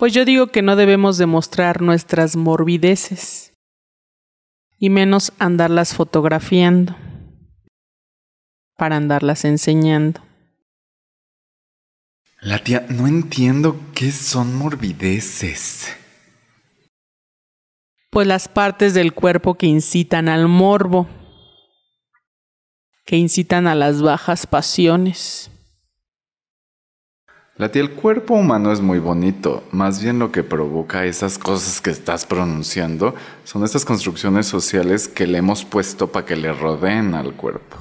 Pues yo digo que no debemos demostrar nuestras morbideces y menos andarlas fotografiando para andarlas enseñando. La tía, no entiendo qué son morbideces. Pues las partes del cuerpo que incitan al morbo, que incitan a las bajas pasiones. La tía, el cuerpo humano es muy bonito. Más bien lo que provoca esas cosas que estás pronunciando son estas construcciones sociales que le hemos puesto para que le rodeen al cuerpo.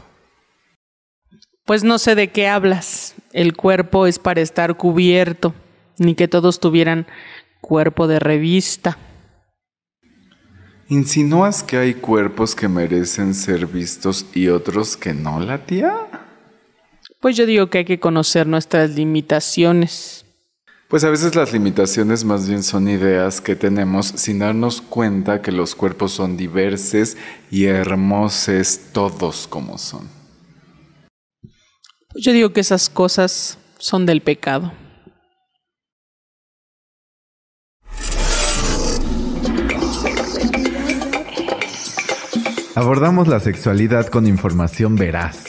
Pues no sé de qué hablas. El cuerpo es para estar cubierto, ni que todos tuvieran cuerpo de revista. ¿Insinúas que hay cuerpos que merecen ser vistos y otros que no, la tía? Pues yo digo que hay que conocer nuestras limitaciones. Pues a veces las limitaciones más bien son ideas que tenemos sin darnos cuenta que los cuerpos son diversos y hermosos todos como son. Pues yo digo que esas cosas son del pecado. Abordamos la sexualidad con información veraz.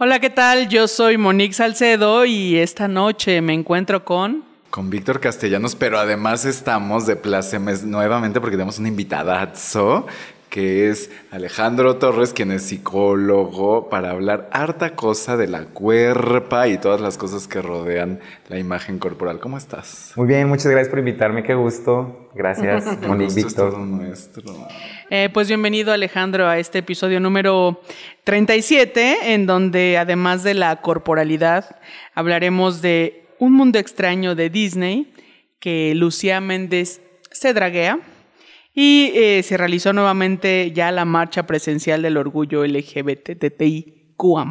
Hola, ¿qué tal? Yo soy Monique Salcedo y esta noche me encuentro con... Con Víctor Castellanos, pero además estamos de plácemes nuevamente porque tenemos una invitadazo que es Alejandro Torres, quien es psicólogo, para hablar harta cosa de la cuerpa y todas las cosas que rodean la imagen corporal. ¿Cómo estás? Muy bien, muchas gracias por invitarme, qué gusto. Gracias, Monique Víctor. todo nuestro. Eh, pues bienvenido Alejandro a este episodio número 37, en donde además de la corporalidad, hablaremos de un mundo extraño de Disney que Lucía Méndez se draguea y eh, se realizó nuevamente ya la marcha presencial del orgullo LGBTTIQA+.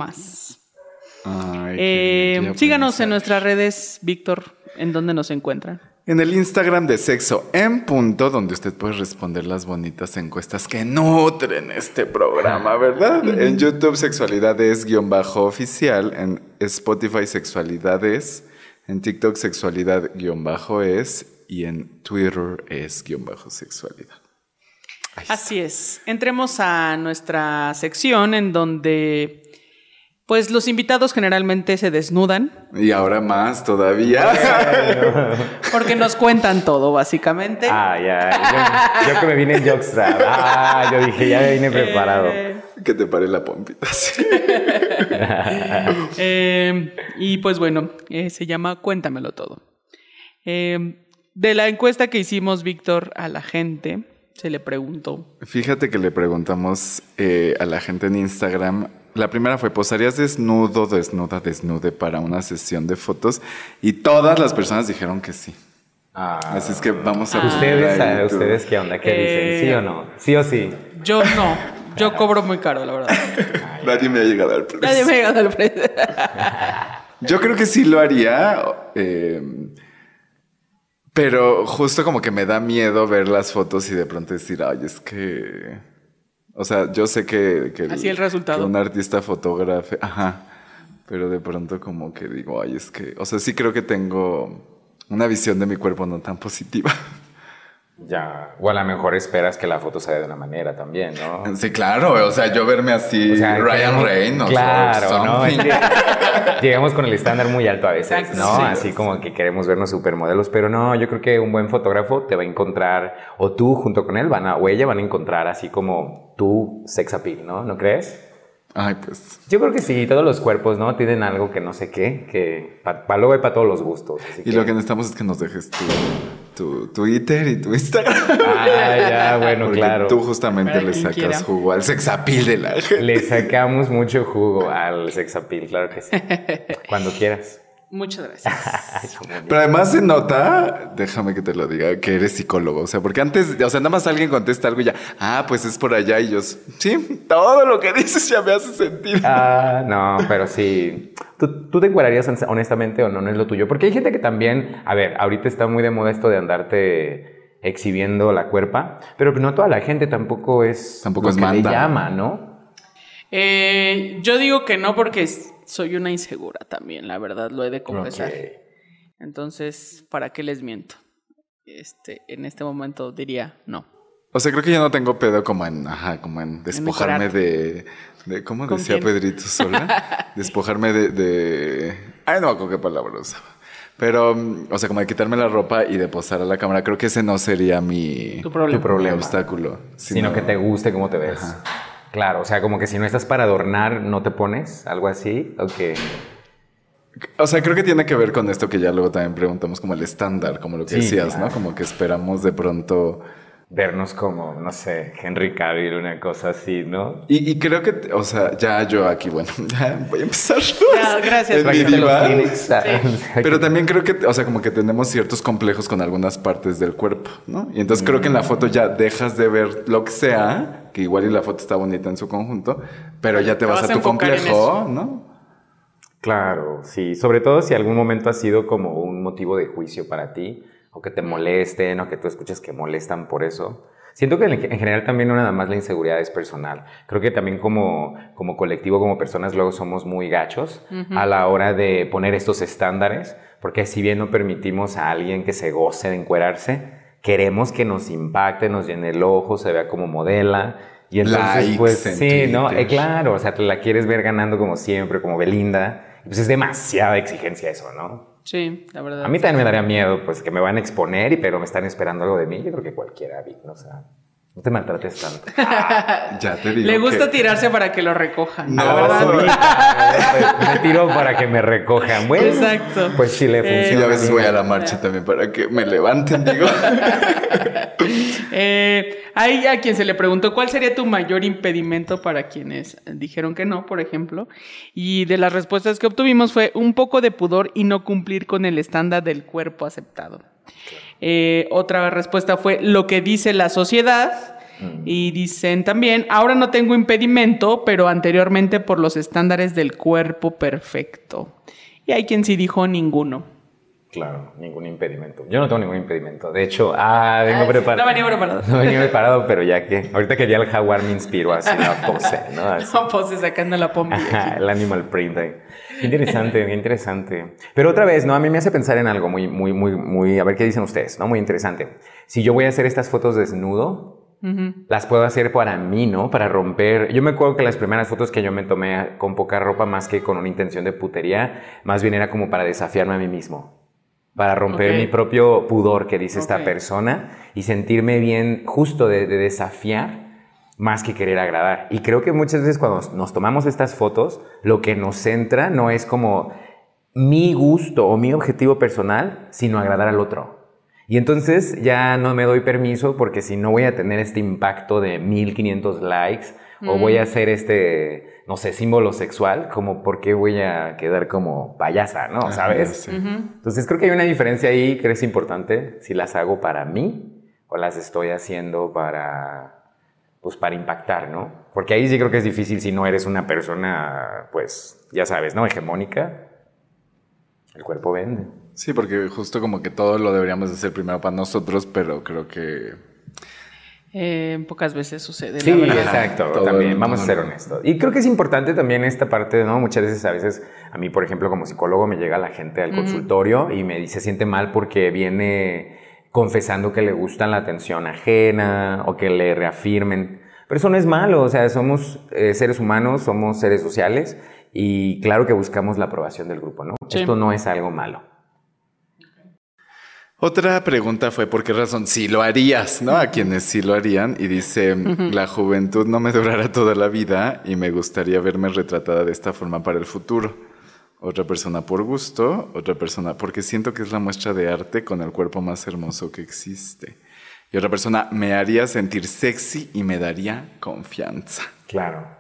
Qué Eh, síganos en nuestras redes, Víctor, en donde nos encuentran. En el Instagram de Sexo en Punto, donde usted puede responder las bonitas encuestas que nutren este programa, ¿verdad? En YouTube, Sexualidades guion bajo oficial. En Spotify, Sexualidades. En TikTok, Sexualidad guion bajo es. Y en Twitter es guion bajo sexualidad. Ahí está. Así es. Entremos a nuestra sección en donde pues los invitados generalmente se desnudan Y ahora más todavía. porque nos cuentan todo básicamente. Ah, ya. Yo, yo que me vine en Jockstrap. Ah, yo dije, ya me vine preparado. Eh, que te pare la pompita. sí. eh, y pues bueno, eh, se llama Cuéntamelo todo. Eh, de la encuesta que hicimos, Víctor, a la gente, se le preguntó. Fíjate que le preguntamos eh, a la gente en Instagram. La primera fue, ¿posarías desnudo, desnuda, desnude para una sesión de fotos? Y todas las personas dijeron que sí. Ah, Así es que vamos a... ¿Ustedes, poner ahí a tu- ustedes qué onda? ¿Qué Eh, dicen? ¿Sí o no? ¿Sí o sí? Yo no, yo cobro muy caro, la verdad. Nadie me ha llegado al precio. Nadie me ha llegado al precio. Yo creo que sí lo haría, eh, pero justo como que me da miedo ver las fotos y de pronto decir, ay, es que... O sea, yo sé que... que Así el resultado. que un artista fotógrafe, ajá, pero de pronto como que digo, ay, es que... O sea, sí creo que tengo una visión de mi cuerpo no tan positiva. Ya. O a lo mejor esperas que la foto se vea de una manera también, ¿no? Sí, claro, o sea, yo verme así, O sea, Ryan Reynolds, Claro, or ¿no? Llegamos con el estándar muy alto a veces. ¿no? Sí. Así como que queremos vernos supermodelos, pero no, yo creo que un buen fotógrafo te va a encontrar, o tú junto con él van a, o ella van a encontrar así como tu sex appeal, ¿no? ¿No crees? Ay, pues... Yo creo que sí, todos los cuerpos, ¿no? Tienen algo que no sé qué, que para luego hay para todos los gustos. así Y lo que necesitamos es que nos dejes tu, tu Twitter y tu Instagram. Ah, ya, bueno, Porque claro. tú justamente Para le sacas quiera. jugo al sexapil de la gente. Le sacamos mucho jugo al sex appeal, claro que sí. Cuando quieras. Muchas gracias. Pero además se nota, déjame que te lo diga, que eres psicólogo. O sea, porque antes, o sea, nada más alguien contesta algo y ya, ah, pues es por allá. Y yo, sí, todo lo que dices ya me hace sentido. Ah, no, pero sí. ¿Tú, tú te encuadrarías honestamente o no? No es lo tuyo. Porque hay gente que también, a ver, ahorita está muy de moda esto de andarte exhibiendo la cuerpa, pero no toda la gente tampoco es Tampoco lo es que le manda. llama, ¿no? Eh, yo digo que no porque soy una insegura también, la verdad, lo he de confesar. Entonces, ¿para qué les miento? Este, en este momento diría no. O sea, creo que yo no tengo pedo como en, ajá, como en despojarme de, de, ¿cómo ¿Con decía quién? Pedrito Sola? despojarme de, de, ay, no, ¿con qué palabra usaba? Pero, mm, o sea, como de quitarme la ropa y de posar a la cámara, creo que ese no sería mi, Tu problema. Tu problema. mi obstáculo. Sino que te guste cómo te ves. Claro, o sea, como que si no estás para adornar, no te pones, algo así, o que... O sea, creo que tiene que ver con esto que ya luego también preguntamos, como el estándar, como lo que Sí, decías, claro. ¿no? Como que esperamos de pronto. vernos como, no sé, Henry Cavill, una cosa así, ¿no? Y, y creo que, o sea, ya yo aquí, bueno, ya voy a empezar. Ya, gracias, en mi diva. Pero también creo que, o sea, como que tenemos ciertos complejos con algunas partes del cuerpo, ¿no? Y entonces creo que en la foto ya dejas de ver lo que sea, que igual y la foto está bonita en su conjunto, pero ya te, Te vas, vas a tu complejo, ¿no? Claro, sí. Sobre todo si algún momento ha sido como un motivo de juicio para ti, o que te molesten, o que tú escuches que molestan por eso. Siento que en en general también no nada más la inseguridad es personal. Creo que también como, como colectivo, como personas, luego somos muy gachos a la hora de poner estos estándares, porque si bien no permitimos a alguien que se goce de encuerarse, queremos que nos impacte, nos llene el ojo, se vea como modela. Y entonces, Likes pues en sí, ¿no? Twitter. Eh, claro, o sea, te la quieres ver ganando como siempre, como Belinda. Pues es demasiada exigencia eso, ¿no? Sí, la verdad. A mí también me daría miedo, pues, que me van a exponer, y pero me están esperando algo de mí. Yo creo que cualquiera, Vic, ¿no? o sea, no te maltrates tanto. Ya te digo. Le gusta que- tirarse para que lo recojan. No, la verdad. ahorita, me tiro para que me recojan. Bueno, Exacto. Pues sí le Eh, Y funciona. a veces voy a la marcha también para que me levanten, digo. Eh, hay a quien se le preguntó cuál sería tu mayor impedimento para quienes dijeron que no, por ejemplo. Y de las respuestas que obtuvimos fue un poco de pudor y no cumplir con el estándar del cuerpo aceptado. Eh, otra respuesta fue lo que dice la sociedad. Y dicen también, ahora no tengo impedimento, pero anteriormente por los estándares del cuerpo perfecto. Y hay quien sí dijo ninguno. Claro, ningún impedimento. Yo no tengo ningún impedimento. De hecho, ah, vengo Ah, preparado. no venía preparado. No venía preparado, pero ya que. Ahorita que ya el jaguar me inspiró así la pose, ¿no? Así. No, pues sacando la pompa. El animal print ahí. Interesante, qué interesante. Pero otra vez, ¿no? A mí me hace pensar en algo muy, muy, muy, muy, a ver qué dicen ustedes, ¿no? Muy interesante. Si yo voy a hacer estas fotos desnudo, las puedo hacer para mí, ¿no? Para romper. Yo me acuerdo que las primeras fotos que yo me tomé con poca ropa, más que con una intención de putería, más bien era como para desafiarme a mí mismo. Para romper Ok. mi propio pudor que dice esta Ok. persona y sentirme bien justo de, de desafiar más que querer agradar. Y creo que muchas veces cuando nos tomamos estas fotos, lo que nos centra no es como mi gusto o mi objetivo personal, sino agradar al otro. Y entonces ya no me doy permiso porque si no voy a tener este impacto de 1500 likes o voy a hacer este, no sé, símbolo sexual, como por qué voy a quedar como payasa, ¿no? ¿Sabes? sí. Entonces creo que hay una diferencia ahí que es importante si las hago para mí o las estoy haciendo para, pues para impactar, ¿no? Porque ahí sí creo que es difícil si no eres una persona, pues, ya sabes, ¿no? Hegemónica. El cuerpo vende. Sí, porque justo como que todo lo deberíamos de hacer primero para nosotros, pero creo que Eh, pocas veces sucede. Sí, la exacto, Todo también, el vamos a ser honestos. Y creo que es importante también esta parte, ¿no? Muchas veces, a veces, a mí, por ejemplo, como psicólogo, me llega la gente al consultorio y me dice, se siente mal porque viene confesando que le gusta la atención ajena o que le reafirmen. Pero eso no es malo, o sea, somos eh, seres humanos, somos seres sociales y claro que buscamos la aprobación del grupo, ¿no? Sí. Esto no es algo malo. Otra pregunta fue por qué razón sí lo harías, ¿no? A quienes sí lo harían. Y dice, la juventud no me durará toda la vida y me gustaría verme retratada de esta forma para el futuro. Otra persona por gusto, otra persona porque siento que es la muestra de arte con el cuerpo más hermoso que existe. Y otra persona me haría sentir sexy y me daría confianza. Claro.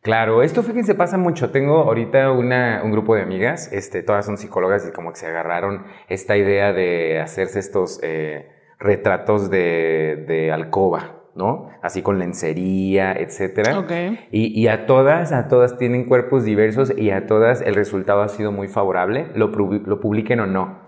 Claro, esto fíjense pasa mucho. Tengo ahorita una, un grupo de amigas, este, todas son psicólogas y como que se agarraron esta idea de hacerse estos eh, retratos de, de alcoba, ¿no? Así con lencería, etcétera. Ok. Y, y a todas, a todas tienen cuerpos diversos y a todas el resultado ha sido muy favorable, lo, lo publiquen o no.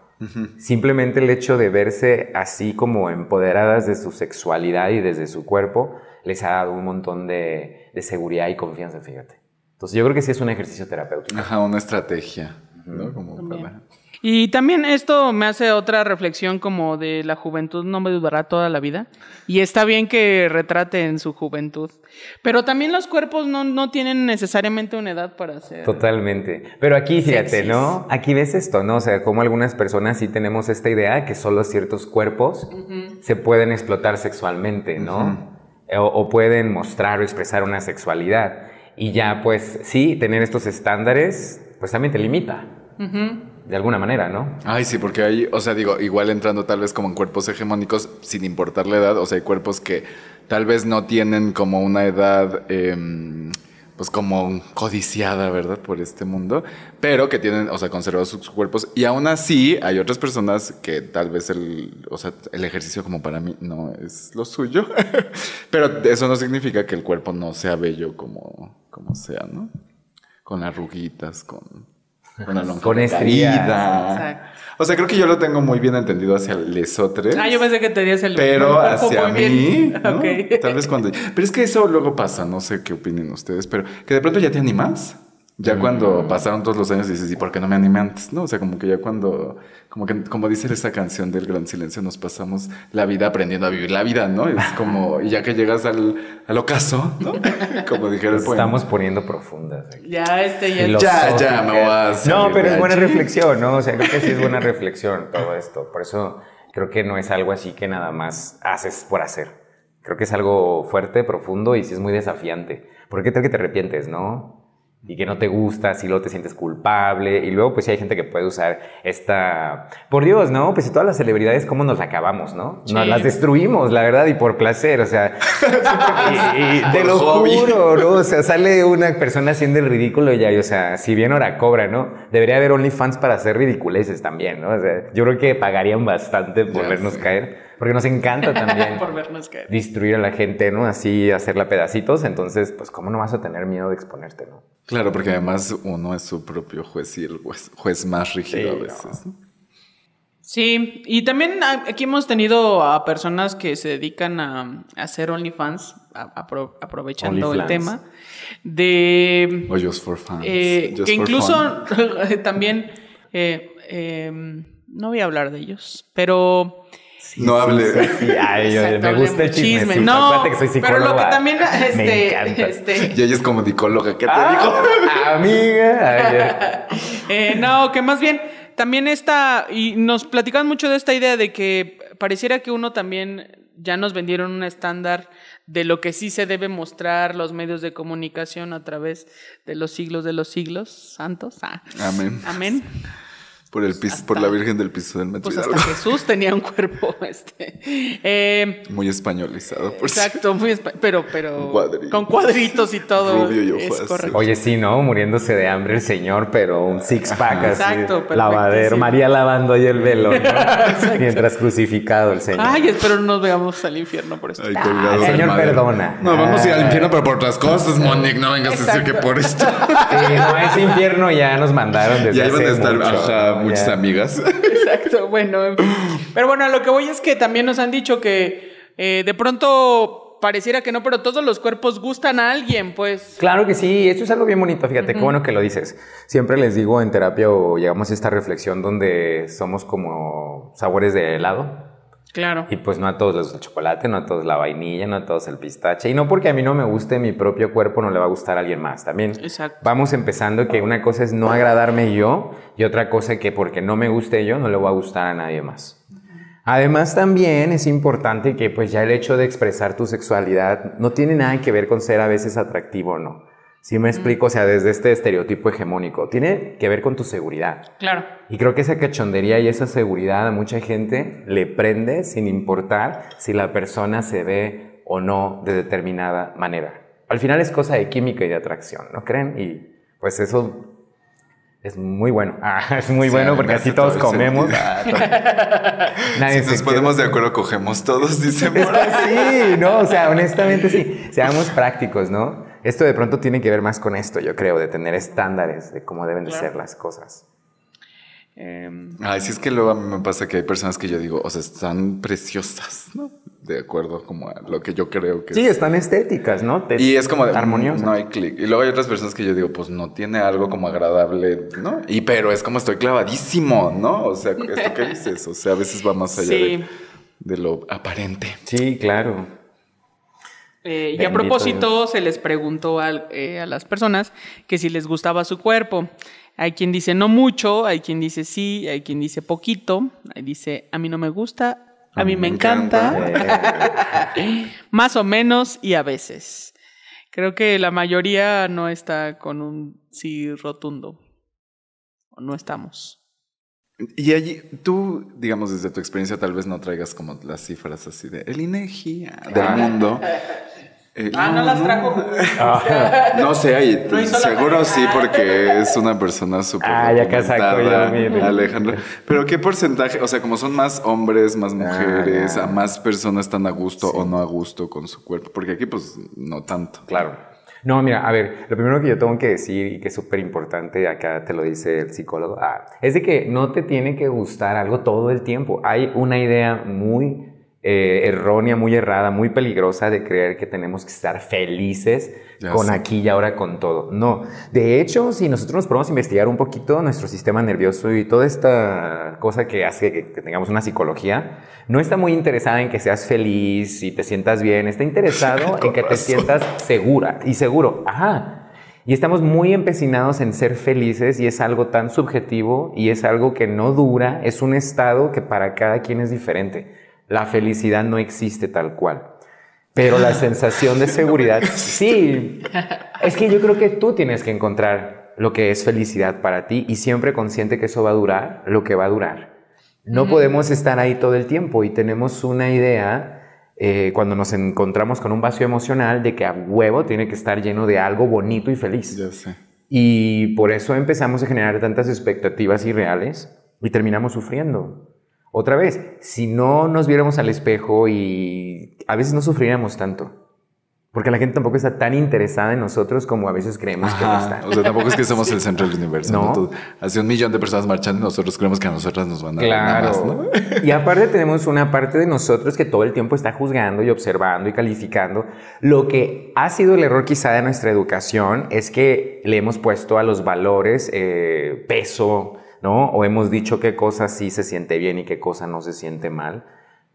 Simplemente el hecho de verse así como empoderadas de su sexualidad y desde su cuerpo les ha dado un montón de, de seguridad y confianza, fíjate. Entonces yo creo que sí es un ejercicio terapéutico. Ajá, una estrategia, ¿no? Como para... Y también esto me hace otra reflexión como de la juventud no me durará toda la vida. Y está bien que retrate en su juventud. Pero también los cuerpos no, no tienen necesariamente una edad para ser. Totalmente. Pero aquí, fíjate, Sexys. ¿no? Aquí ves esto, ¿no? O sea, como algunas personas sí tenemos esta idea que solo ciertos cuerpos se pueden explotar sexualmente, ¿no? o, o pueden mostrar o expresar una sexualidad. Y ya, pues, sí, tener estos estándares, pues también te limita. De alguna manera, ¿no? Ay, sí, porque hay, o sea, digo, igual entrando tal vez como en cuerpos hegemónicos, sin importar la edad, o sea, hay cuerpos que tal vez no tienen como una edad, em, pues como codiciada, ¿verdad? Por este mundo, pero que tienen, o sea, conservados sus cuerpos. Y aún así, hay otras personas que tal vez el, o sea, el ejercicio como para mí no es lo suyo, pero eso no significa que el cuerpo no sea bello como, como sea, ¿no? Con arruguitas, con... Con, la Con. Exacto. O sea, creo que yo lo tengo muy bien entendido hacia lesotres. Ah, yo pensé que tenías el. Pero hacia mí. ¿no? Ok. tal vez cuando... Pero es que eso luego pasa, no sé qué opinen ustedes, pero que de pronto ya te animas. Ya cuando pasaron todos los años dices, ¿y por qué no me animé antes? No, o sea, como que ya cuando, como que, como dice esa canción del Gran Silencio, nos pasamos la vida aprendiendo a vivir la vida, ¿no? Es como, y ya que llegas al, al ocaso, ¿no? Como dijera el Nos poema. estamos poniendo profundas. aquí. Ya, este ya. Ya, ya, me voy a No, salir pero de es buena allí. reflexión, ¿no? O sea, creo que sí es buena reflexión todo esto. Por eso creo que no es algo así que nada más haces por hacer. Creo que es algo fuerte, profundo y sí es muy desafiante. Porque tal que te arrepientes, ¿no? Y que no te gusta, si luego te sientes culpable. Y luego, pues sí hay gente que puede usar esta. Por Dios, ¿no? Pues si todas las celebridades, ¿cómo nos la acabamos, no? Sí. Nos las destruimos, la verdad, y por placer. O sea, y, y te lo hobby. juro, ¿no? O sea, sale una persona haciendo el ridículo y ya, y, o sea, si bien ahora cobra, ¿no? Debería haber OnlyFans para hacer ridiculeces también, ¿no? O sea, yo creo que pagarían bastante por Ya vernos caer, porque nos encanta también Por vernos caer. destruir a la gente, ¿no? Así, hacerla pedacitos, entonces, pues, ¿cómo no vas a tener miedo de exponerte, no? Claro, porque además uno es su propio juez y el juez, juez más rígido Sí, a veces. ¿no? Sí, y también aquí hemos tenido a personas que se dedican a, a hacer OnlyFans, apro- aprovechando el tema, de O just for fun. eh, Just que for incluso fun. también, eh, eh, no voy a hablar de ellos, pero... No hable. Sí, ay, yo- Exacto, me gusta el chisme. chisme. No, Acuérdate que soy pero lo que psicóloga. también, este, me encanta. este, Y ella es como dicóloga. ¿Qué te Ah, digo? amiga. Ay. Eh, no, que más bien también está, y nos platican mucho de esta idea de que pareciera que uno también ya nos vendieron un estándar de lo que sí se debe mostrar los medios de comunicación a través de los siglos de los siglos santos. Ah, Amén. amén. Por, el piso, por la Virgen del Piso del Metro Pues hasta. Jesús tenía un cuerpo, este. eh, Muy españolizado, por exacto, muy espa- pero, pero Con cuadritos. con cuadritos y todo. Rubio y es ojo así. correcto. Oye, sí, ¿no? Muriéndose de hambre el señor, pero un six pack así. Exacto, Lavadero. María lavando ahí el velo, ¿no? Mientras crucificado el señor. Ay, espero no nos veamos al infierno por esto. Ay, colgado el del señor perdona. No, vamos a ir al Ah. infierno, pero por otras cosas, Monique. No vengas a decir que por esto. Sí, no, ese infierno ya nos mandaron desde Ya iban hace a estar mucho, ajá, ¿no? Muchas amigas. Exacto, bueno. en fin. Pero bueno, a lo que voy es que también nos han dicho que eh, de pronto pareciera que no, pero todos los cuerpos gustan a alguien, pues. Claro que sí, esto es algo bien bonito, fíjate, qué bueno que lo dices. Siempre les digo en terapia o llegamos a esta reflexión donde somos como sabores de helado. Claro. Y pues no a todos les gusta el chocolate, no a todos la vainilla, no a todos el pistache. Y no porque a mí no me guste mi propio cuerpo, no le va a gustar a alguien más también. Exacto. Vamos empezando que una cosa es no agradarme yo y otra cosa que porque no me guste yo no le va a gustar a nadie más. Además también es importante que pues ya el hecho de expresar tu sexualidad no tiene nada que ver con ser a veces atractivo o no. Si me explico, o sea, desde este estereotipo hegemónico, tiene que ver con tu seguridad. Claro. Y creo que esa cachondería y esa seguridad a mucha gente le prende sin importar si la persona se ve o no de determinada manera. al final es cosa de química y de atracción, ¿no creen? Y pues eso es muy bueno. Ah, es muy Sí, bueno porque así todos todo comemos. Ah, Nadie Si nos ponemos de acuerdo, cogemos todos, dice Es por que ahí. sí, no, o sea, honestamente sí. Seamos prácticos, ¿no? Esto de pronto tiene que ver más con esto, yo creo, de tener estándares de cómo deben de Claro. ser las cosas. Em, Ay, sí es que luego a mí me pasa que hay personas que yo digo, o sea, están preciosas, ¿no? De acuerdo como a lo que yo creo que Sí, es. están estéticas, ¿no? Te- Y es como de armoniosas. No hay clic. Y luego hay otras personas que yo digo, pues no tiene algo como agradable, ¿no? Y pero es como estoy clavadísimo, ¿no? O sea, esto que dices, o sea, a veces va más allá Sí. de, de lo aparente. Sí, claro. Eh, y a propósito, se les preguntó al- eh, a las personas que si les gustaba su cuerpo. Hay quien dice no mucho, hay quien dice sí, hay quien dice poquito, hay dice a mí no me gusta, a mí me encanta, más o menos y a veces. Creo que la mayoría no está con un sí rotundo. No estamos. Y allí, tú, digamos, desde tu experiencia, tal vez no traigas como las cifras así de el INEGI ah, del mundo. Eh, Ah, no las trajo. No sé, ahí, No seguro sí, porque es una persona súper Ah, ya acá sacó yo Alejandro. Pero ¿qué porcentaje? O sea, como son más hombres, más mujeres, ya. a más personas están a gusto o no a gusto con su cuerpo. Porque aquí, pues, no tanto. Claro. No, mira, a ver, lo primero que yo tengo que decir y que es súper importante, acá te lo dice el psicólogo, ah, es de que no te tiene que gustar algo todo el tiempo. Hay una idea muy eh, errónea, muy errada, muy peligrosa de creer que tenemos que estar felices Ya con sé. aquí y ahora con todo. No, de hecho, si nosotros nos podemos investigar un poquito nuestro sistema nervioso y toda esta cosa que hace que, que tengamos una psicología, no está muy interesada en que seas feliz y te sientas bien, está interesado en que te sientas segura y seguro. Ajá. Y estamos muy empecinados en ser felices y es algo tan subjetivo y es algo que no dura, es un estado que para cada quien es diferente. La felicidad no existe tal cual. Pero la sensación de seguridad, sí. Es que yo creo que tú tienes que encontrar lo que es felicidad para ti y siempre consciente que eso va a durar lo que va a durar. No podemos estar ahí todo el tiempo y tenemos una idea eh, cuando nos encontramos con un vacío emocional de que a huevo tiene que estar lleno de algo bonito y feliz. Ya sé. Y por eso empezamos a generar tantas expectativas irreales y terminamos sufriendo. Otra vez, si no nos viéramos al espejo y a veces no sufriríamos tanto. Porque la gente tampoco está tan interesada en nosotros como a veces creemos que no Ajá. está. O sea, tampoco es que somos el centro del universo. No. ¿no? Hace un millón de personas marchando y nosotros creemos que a nosotras nos van a dar nada Claro. más, ¿no? Y aparte tenemos una parte de nosotros que todo el tiempo está juzgando y observando y calificando. Lo que ha sido el error quizá de nuestra educación es que le hemos puesto a los valores eh, peso, ¿no? O hemos dicho qué cosa sí se siente bien y qué cosa no se siente mal.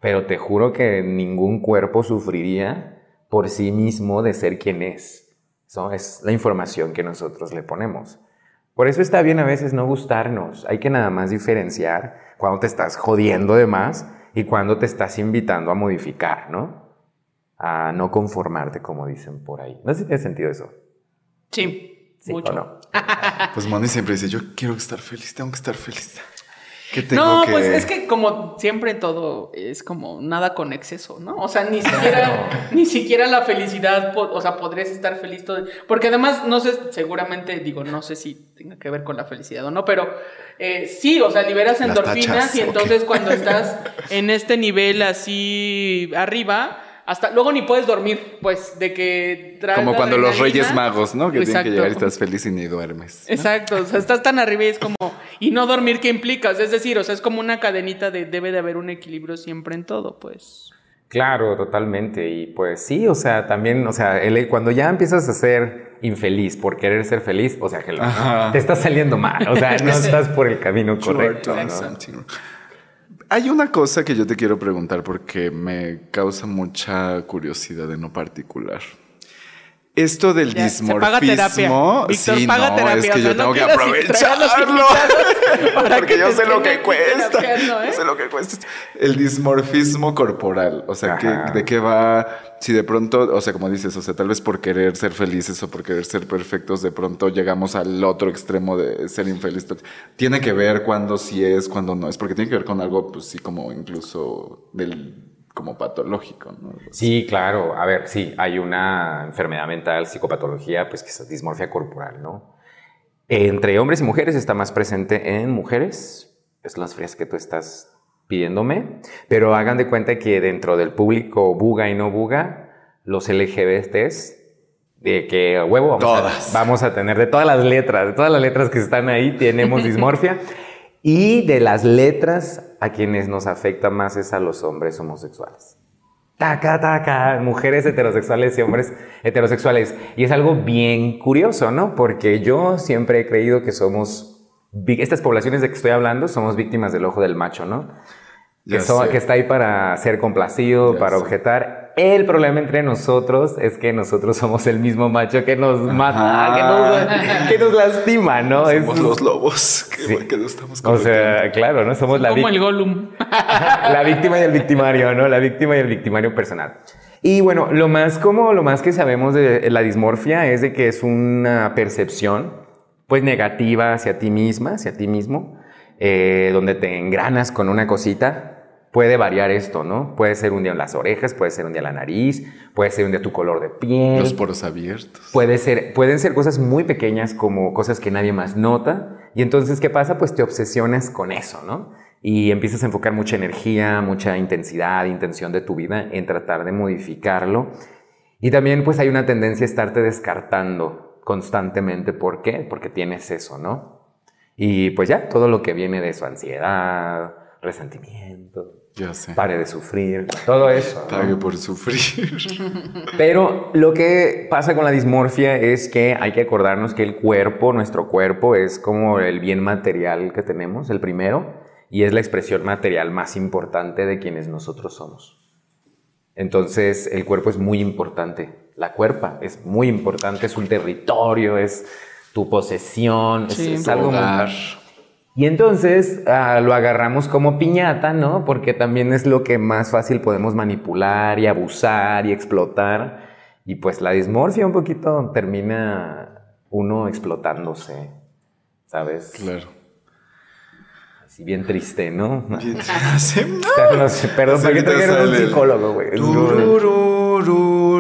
Pero te juro que ningún cuerpo sufriría por sí mismo de ser quien es. Eso es la información que nosotros le ponemos. Por eso está bien a veces no gustarnos. Hay que nada más diferenciar cuando te estás jodiendo de más y cuando te estás invitando a modificar, ¿no? A no conformarte, como dicen por ahí. No sé si tiene sentido eso. Sí, Sí mucho. o no. Pues Moni siempre dice, yo quiero estar feliz, tengo que estar feliz. ¿Qué tengo No, que...? pues es que como siempre todo es como nada con exceso, ¿no? O sea, ni siquiera, ni siquiera la felicidad, o sea, podrías estar feliz todo. Porque además, no sé, seguramente, digo, no sé si tenga que ver con la felicidad o no, pero eh, sí, o sea, liberas endorfinas tachas, y entonces cuando estás en este nivel así arriba, hasta luego ni puedes dormir, pues, de que traes Como la cuando los. Reyes Magos, ¿no? Que tienen que Exacto. llegar y estás feliz y ni duermes. Exacto, o sea, estás tan arriba y es como, y no dormir, ¿qué implicas? Es decir, o sea, es como una cadenita de debe de haber un equilibrio siempre en todo, pues. Claro, totalmente. Y pues sí, o sea, también, o sea, el- cuando ya empiezas a ser infeliz por querer ser feliz, o sea, que lo- Ajá. te está saliendo mal, o sea, no estás por el camino correcto. ¿no? Hay una cosa que yo te quiero preguntar porque me causa mucha curiosidad en lo particular. Esto del Ya, dismorfismo, Víctor, sí, paga no, terapia, es que o sea, yo no tengo que aprovecharlo. Porque que yo sé lo que cuesta. ¿eh? Yo sé lo que cuesta. El dismorfismo corporal, o sea, ¿qué- Ajá. ¿de qué va? Si de pronto, o sea, como dices, o sea, tal vez por querer ser felices o por querer ser perfectos, de pronto llegamos al otro extremo de ser infeliz. Tiene que ver cuándo sí es, cuándo no es, porque tiene que ver con algo, pues sí, como incluso del como patológico, ¿no? Sí, claro. A ver, sí, hay una enfermedad mental, psicopatología, pues que es dismorfia corporal, ¿no? Entre hombres y mujeres está más presente en mujeres, es las frías que tú estás pidiéndome, pero hagan de cuenta que dentro del público buga y no buga, los LGBTs, de que huevo vamos, Todas. A, vamos a tener de todas las letras, de todas las letras que están ahí, tenemos dismorfia. Y de las letras, a quienes nos afecta más es a los hombres homosexuales. Taca, taca, mujeres heterosexuales y hombres heterosexuales. Y es algo bien curioso, ¿no? Porque yo siempre he creído que somos, estas poblaciones de que estoy hablando, somos víctimas del ojo del macho, ¿no? Que, so- que está ahí para ser complacido, Ya para sé. objetar. El problema entre nosotros es que nosotros somos el mismo macho que nos mata, que nos, que nos lastima, ¿no? Somos Es- los lobos que, Sí. que nos estamos o sea, claro, ¿no? Somos la Como víctima. el Gollum. la víctima y el victimario, ¿no? La víctima y el victimario personal. Y bueno, lo más como lo más que sabemos de la dismorfia es de que es una percepción pues negativa hacia ti misma, hacia ti mismo, eh, donde te engranas con una cosita. Puede variar esto, ¿no? Puede ser un día en las orejas, puede ser un día la nariz, puede ser un día tu color de piel. Los poros abiertos. Puede ser, pueden ser cosas muy pequeñas como cosas que nadie más nota. Y entonces, ¿qué pasa? Pues te obsesionas con eso, ¿no? Y empiezas a enfocar mucha energía, mucha intensidad, intención de tu vida en tratar de modificarlo. Y también pues hay una tendencia a estarte descartando constantemente. ¿Por qué? Porque tienes eso, ¿no? Y pues ya, todo lo que viene de eso, ansiedad, resentimiento, Ya sé. pare de sufrir, todo eso. ¿no? Pague por sufrir. Pero lo que pasa con la dismorfia es que hay que acordarnos que el cuerpo, nuestro cuerpo, es como el bien material que tenemos, el primero, y es la expresión material más importante de quienes nosotros somos. Entonces, el cuerpo es muy importante. La cuerpa es muy importante, es un territorio, es tu posesión, es- Sí. es, algo muy-. Y entonces ah, lo agarramos como piñata, ¿no? Porque también es lo que más fácil podemos manipular y abusar y explotar. Y pues la dismorfia un poquito termina uno explotándose, ¿sabes? Claro. Así bien triste, ¿no? Bien, sé, perdón, ¿para qué trajeron un psicólogo, güey?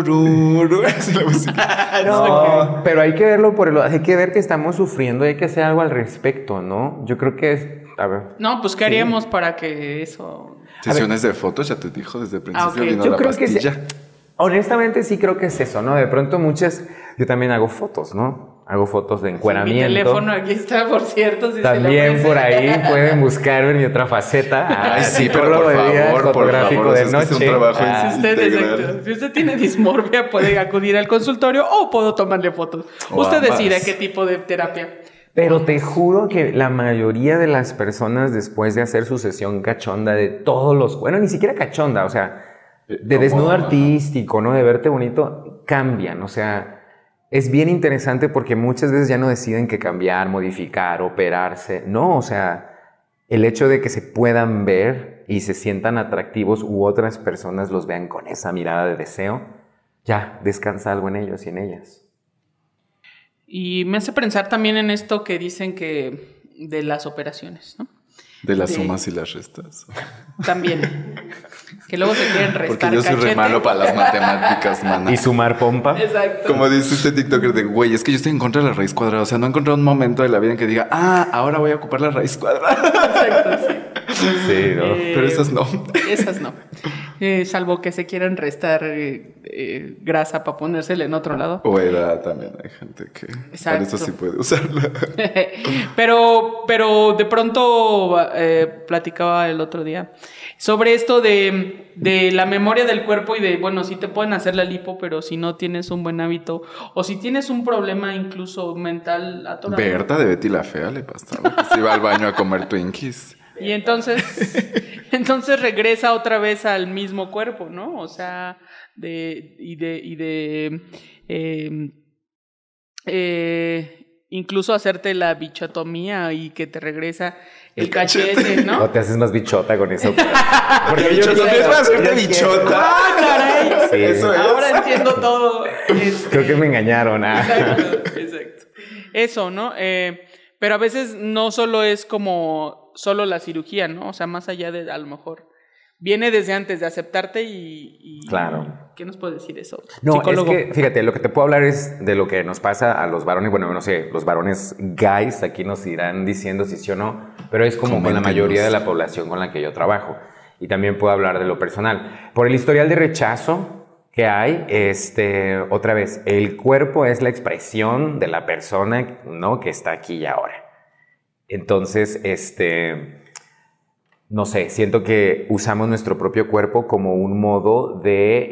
Turururururu. Así la música. No, pero hay que verlo por el... Hay que ver que estamos sufriendo, hay que hacer algo al respecto, ¿no? Yo creo que es... A ver. No, pues ¿qué haríamos para que eso... Sesiones de fotos, ya te dijo desde el principio. Ah, ok. vino Yo la creo que pastilla. sí. Honestamente sí creo que es eso, ¿no? De pronto muchas... Yo también hago fotos, ¿no? Hago fotos de Mi encueramiento. teléfono aquí está, por cierto. si También por ahí pueden buscar en mi otra faceta. Ay, sí, pero por de día, favor, por fotográfico favor, de es un noche. trabajo Ah, Si usted, Integral. exacto. Si usted tiene dismorfia, puede acudir al consultorio o puedo tomarle fotos. O usted ambas. decide qué tipo de terapia. Pero te juro que la mayoría de las personas después de hacer su sesión cachonda de todos los... Bueno, ni siquiera cachonda, o sea, de desnudo artístico, ¿no? De verte bonito, cambian. O sea, es bien interesante porque muchas veces ya no deciden que cambiar, modificar, operarse. No, o sea, el hecho de que se puedan ver y se sientan atractivos u otras personas los vean con esa mirada de deseo, ya descansa algo en ellos y en ellas. Y me hace pensar también en esto que dicen que de las operaciones, ¿no? De las de- sumas y las restas. También. que luego se quieren Porque restar yo soy re cachete. malo para las matemáticas, mana. Y sumar pompa. Exacto. Como dice este TikToker de, güey, es que yo estoy en contra de la raíz cuadrada. O sea, no he encontrado un momento de la vida en que diga, ah, ahora voy a ocupar la raíz cuadrada. Exacto, sí. Sí, ¿no? Eh, Pero esas no. Esas no. Eh, salvo que se quieran restar eh, eh, grasa para ponérsela en otro lado. O edad también. Hay gente que para Exacto. eso sí puede usarla. pero, pero de pronto eh, platicaba el otro día sobre esto de, de la memoria del cuerpo y de, bueno, si te pueden hacer la lipo, pero si no tienes un buen hábito o si tienes un problema incluso mental atorado. Berta de Betty la Fea le pasaba. que Se iba al baño a comer Twinkies. Y entonces, entonces regresa otra vez al mismo cuerpo, ¿no? O sea, de, y de, y de eh, eh, incluso hacerte la bichotomía y que te regresa el, El cachete. cachete, No ¿no? te haces más bichota con eso. Porque Bichota, quiero- es para hacerte yo bichota. ¡Ah, caray! Sí. Eso es. Ahora entiendo todo. Este, Creo que me engañaron. ah. Exacto, exacto. Eso, ¿no? Eh, pero a veces no solo es como solo la cirugía, ¿no? O sea, más allá de a lo mejor viene desde antes de aceptarte y... y- Claro. ¿Qué nos puede decir eso? No, Psicólogo. es que, fíjate, lo que te puedo hablar es de lo que nos pasa a los varones, bueno, no sé, los varones guys, aquí nos irán diciendo si sí o no, pero es como con la mayoría de la población con la que yo trabajo. Y también puedo hablar de lo personal. Por el historial de rechazo que hay, este, otra vez, el cuerpo es la expresión de la persona, ¿no? Que está aquí y ahora. Entonces, este, no sé, siento que usamos nuestro propio cuerpo como un modo de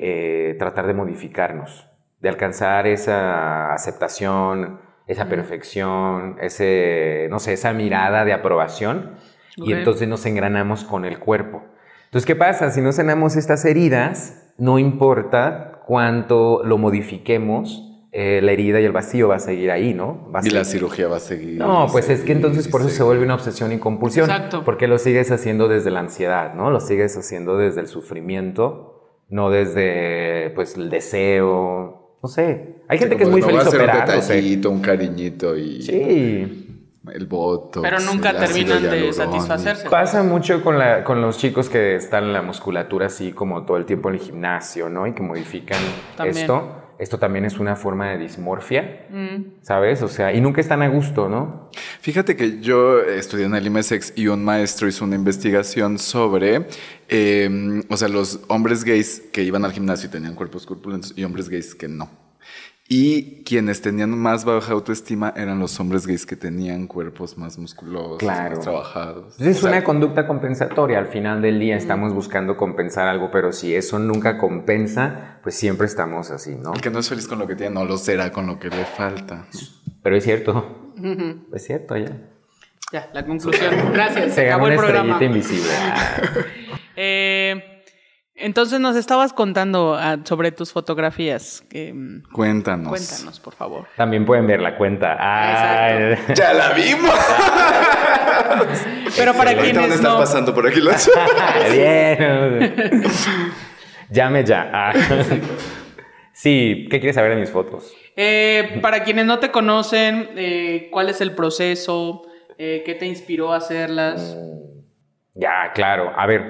eh, tratar de modificarnos, de alcanzar esa aceptación, esa perfección, ese, no sé, esa mirada de aprobación. Y entonces nos engranamos con el cuerpo. Entonces, ¿qué pasa? Si no sanamos estas heridas, no importa cuánto lo modifiquemos, eh, la herida y el vacío va a seguir ahí, ¿no? Va Y la cirugía va a seguir. No, pues es que entonces por eso se vuelve una obsesión y compulsión. Exacto. Porque lo sigues haciendo desde la ansiedad, ¿no? Lo sigues haciendo desde el sufrimiento, no desde, pues, el deseo. No sé. Hay gente que es muy a feliz hacer un detallito, un cariñito y Sí. el voto. Pero nunca terminan de satisfacerse. Pasa mucho con, la, con los chicos que están en la musculatura así como todo el tiempo en el gimnasio, ¿no? Y que modifican También. esto. Esto también es una forma de dismorfia, Mm. ¿sabes? O sea, y nunca están a gusto, ¿no? Fíjate que yo estudié en el IMESEX y un maestro hizo una investigación sobre, eh, o sea, los hombres gays que iban al gimnasio y tenían cuerpos corpulentos y hombres gays que no. Y quienes tenían más baja autoestima eran los hombres gays que tenían cuerpos más musculosos, Claro. más trabajados. Entonces es O sea, una conducta compensatoria. Al final del día estamos buscando compensar algo, pero si eso nunca compensa, pues siempre estamos así, ¿no? el que no es feliz con lo que tiene no lo será con lo que le falta. Pero es cierto. Es cierto, ya. Ya, la conclusión. Gracias. Se acabó ganó el una programa. estrellita invisible. Eh, entonces nos estabas contando ah, sobre tus fotografías. mm, Cuéntanos. cuéntanos, por favor. También pueden ver la cuenta. Ah, ¡Ya la vimos! Pero para quienes no, pasando por aquí los... Bien. Llame ya. Ah. Sí, ¿qué quieres saber de mis fotos? eh, para quienes no te conocen, eh, ¿cuál es el proceso? Eh, ¿Qué te inspiró a hacerlas? Ya, claro. A ver,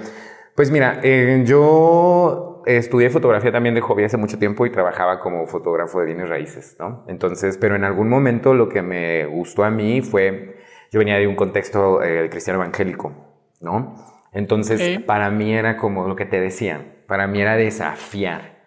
pues mira, eh, yo estudié fotografía también de hobby hace mucho tiempo y trabajaba como fotógrafo de bienes raíces, ¿no? Entonces, pero en algún momento lo que me gustó a mí fue, yo venía de un contexto eh, cristiano evangélico, ¿no? Entonces, para mí era como lo que te decían, para mí era desafiar,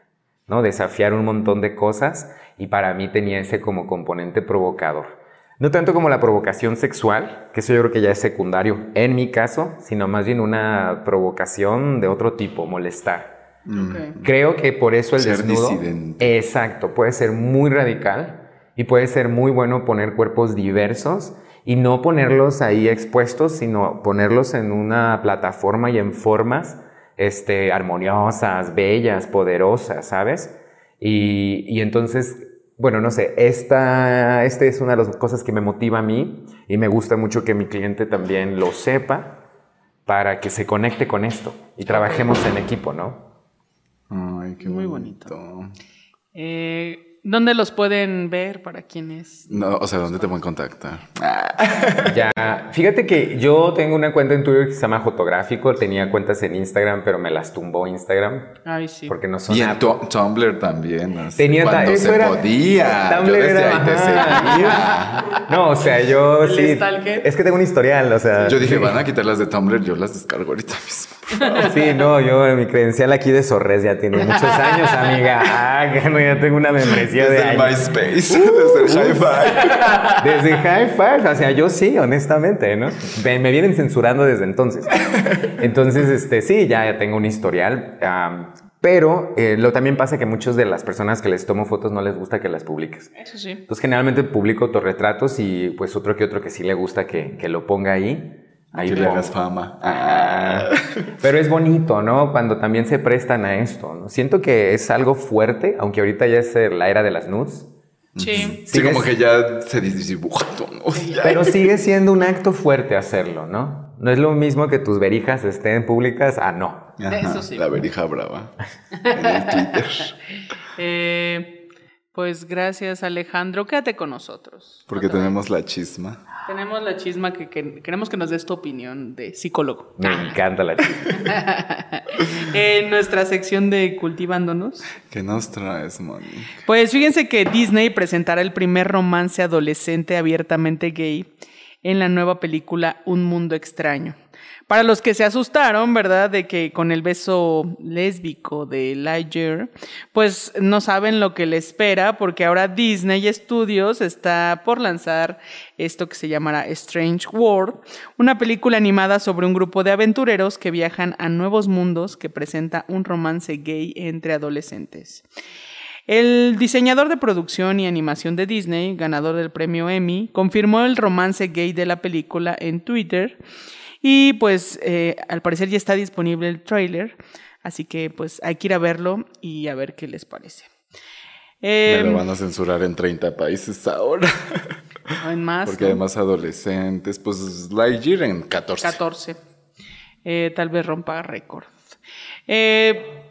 ¿no? Desafiar un montón de cosas y para mí tenía ese como componente provocador. No tanto como la provocación sexual, que eso yo creo que ya es secundario en mi caso, sino más bien una provocación de otro tipo, molestar. Ok. Creo que por eso el Ser desnudo... disidente. Exacto, puede ser muy radical y puede ser muy bueno poner cuerpos diversos y no ponerlos ahí expuestos, sino ponerlos en una plataforma y en formas este, armoniosas, bellas, poderosas, ¿sabes? Y, y entonces, bueno, no sé, esta, esta es una de las cosas que me motiva a mí y me gusta mucho que mi cliente también lo sepa para que se conecte con esto y trabajemos en equipo, ¿no? Ay, qué Muy bonito. Eh, ¿Dónde los pueden ver para quienes? No, o sea, ¿dónde te pueden contactar? Ya, fíjate que yo tengo una cuenta en Twitter que se llama Fotográfico, tenía cuentas en Instagram, pero me las tumbó Instagram Ay, sí. porque no son Y en Tumblr también. así, Tenía cuando eso se era- podía. Tumblr Yo era- ahí te ajá. seguía. No, o sea, yo ¿El sí. Es que tengo un historial, o sea. Yo dije, van a quitar las de Tumblr, yo las descargo ahorita mismo. Sí, no, yo mi credencial aquí de Sorres ya tiene muchos años, amiga. Ah, que no, ya tengo una membresía de Desde el años. MySpace, desde el Hi-Fi. Desde High Five, o sea, yo sí, honestamente, ¿no? Me, me vienen censurando desde entonces. Entonces, este, sí, ya, ya tengo un historial. am, pero eh, lo también pasa que muchas de las personas que les tomo fotos no les gusta que las publiques. Eso sí. Entonces, generalmente publico autorretratos y pues otro que otro que sí le gusta que, que lo ponga ahí. Ahí Que le hagas fama. Ah, pero es bonito, ¿no? Cuando también se prestan a esto, ¿no? Siento que es algo fuerte, aunque ahorita ya es eh, la era de las nudes. Sí. Sí, como que ya se dibuja todo. ¿no? Pero sigue siendo un acto fuerte hacerlo, ¿no? No es lo mismo que tus verijas estén públicas a no. Ajá, Eso sí. La verija brava. En el Twitter. Eh, Pues gracias Alejandro, quédate con nosotros. Porque tenemos la chisma. Tenemos la chisma que, que queremos que nos des tu opinión de psicólogo. Me encanta la chica. en nuestra sección de Cultivándonos. ¿Qué nos traes, Moni? Pues fíjense que Disney presentará el primer romance adolescente abiertamente gay en la nueva película Un Mundo Extraño. Para los que se asustaron, ¿verdad? De que con el beso lésbico de Lightyear, pues no saben lo que le espera, porque ahora Disney Studios está por lanzar esto que se llamará Strange World, una película animada sobre un grupo de aventureros que viajan a nuevos mundos que presenta un romance gay entre adolescentes. El diseñador de producción y animación de Disney, ganador del premio Emmy, confirmó el romance gay de la película en Twitter y pues eh, al parecer ya está disponible el trailer, así que pues hay que ir a verlo y a ver qué les parece. Me Em, lo van a censurar en 30 países ahora. en más, Porque ¿no? además adolescentes, pues Lightyear en 14. 14. Eh, tal vez rompa récord. Eh,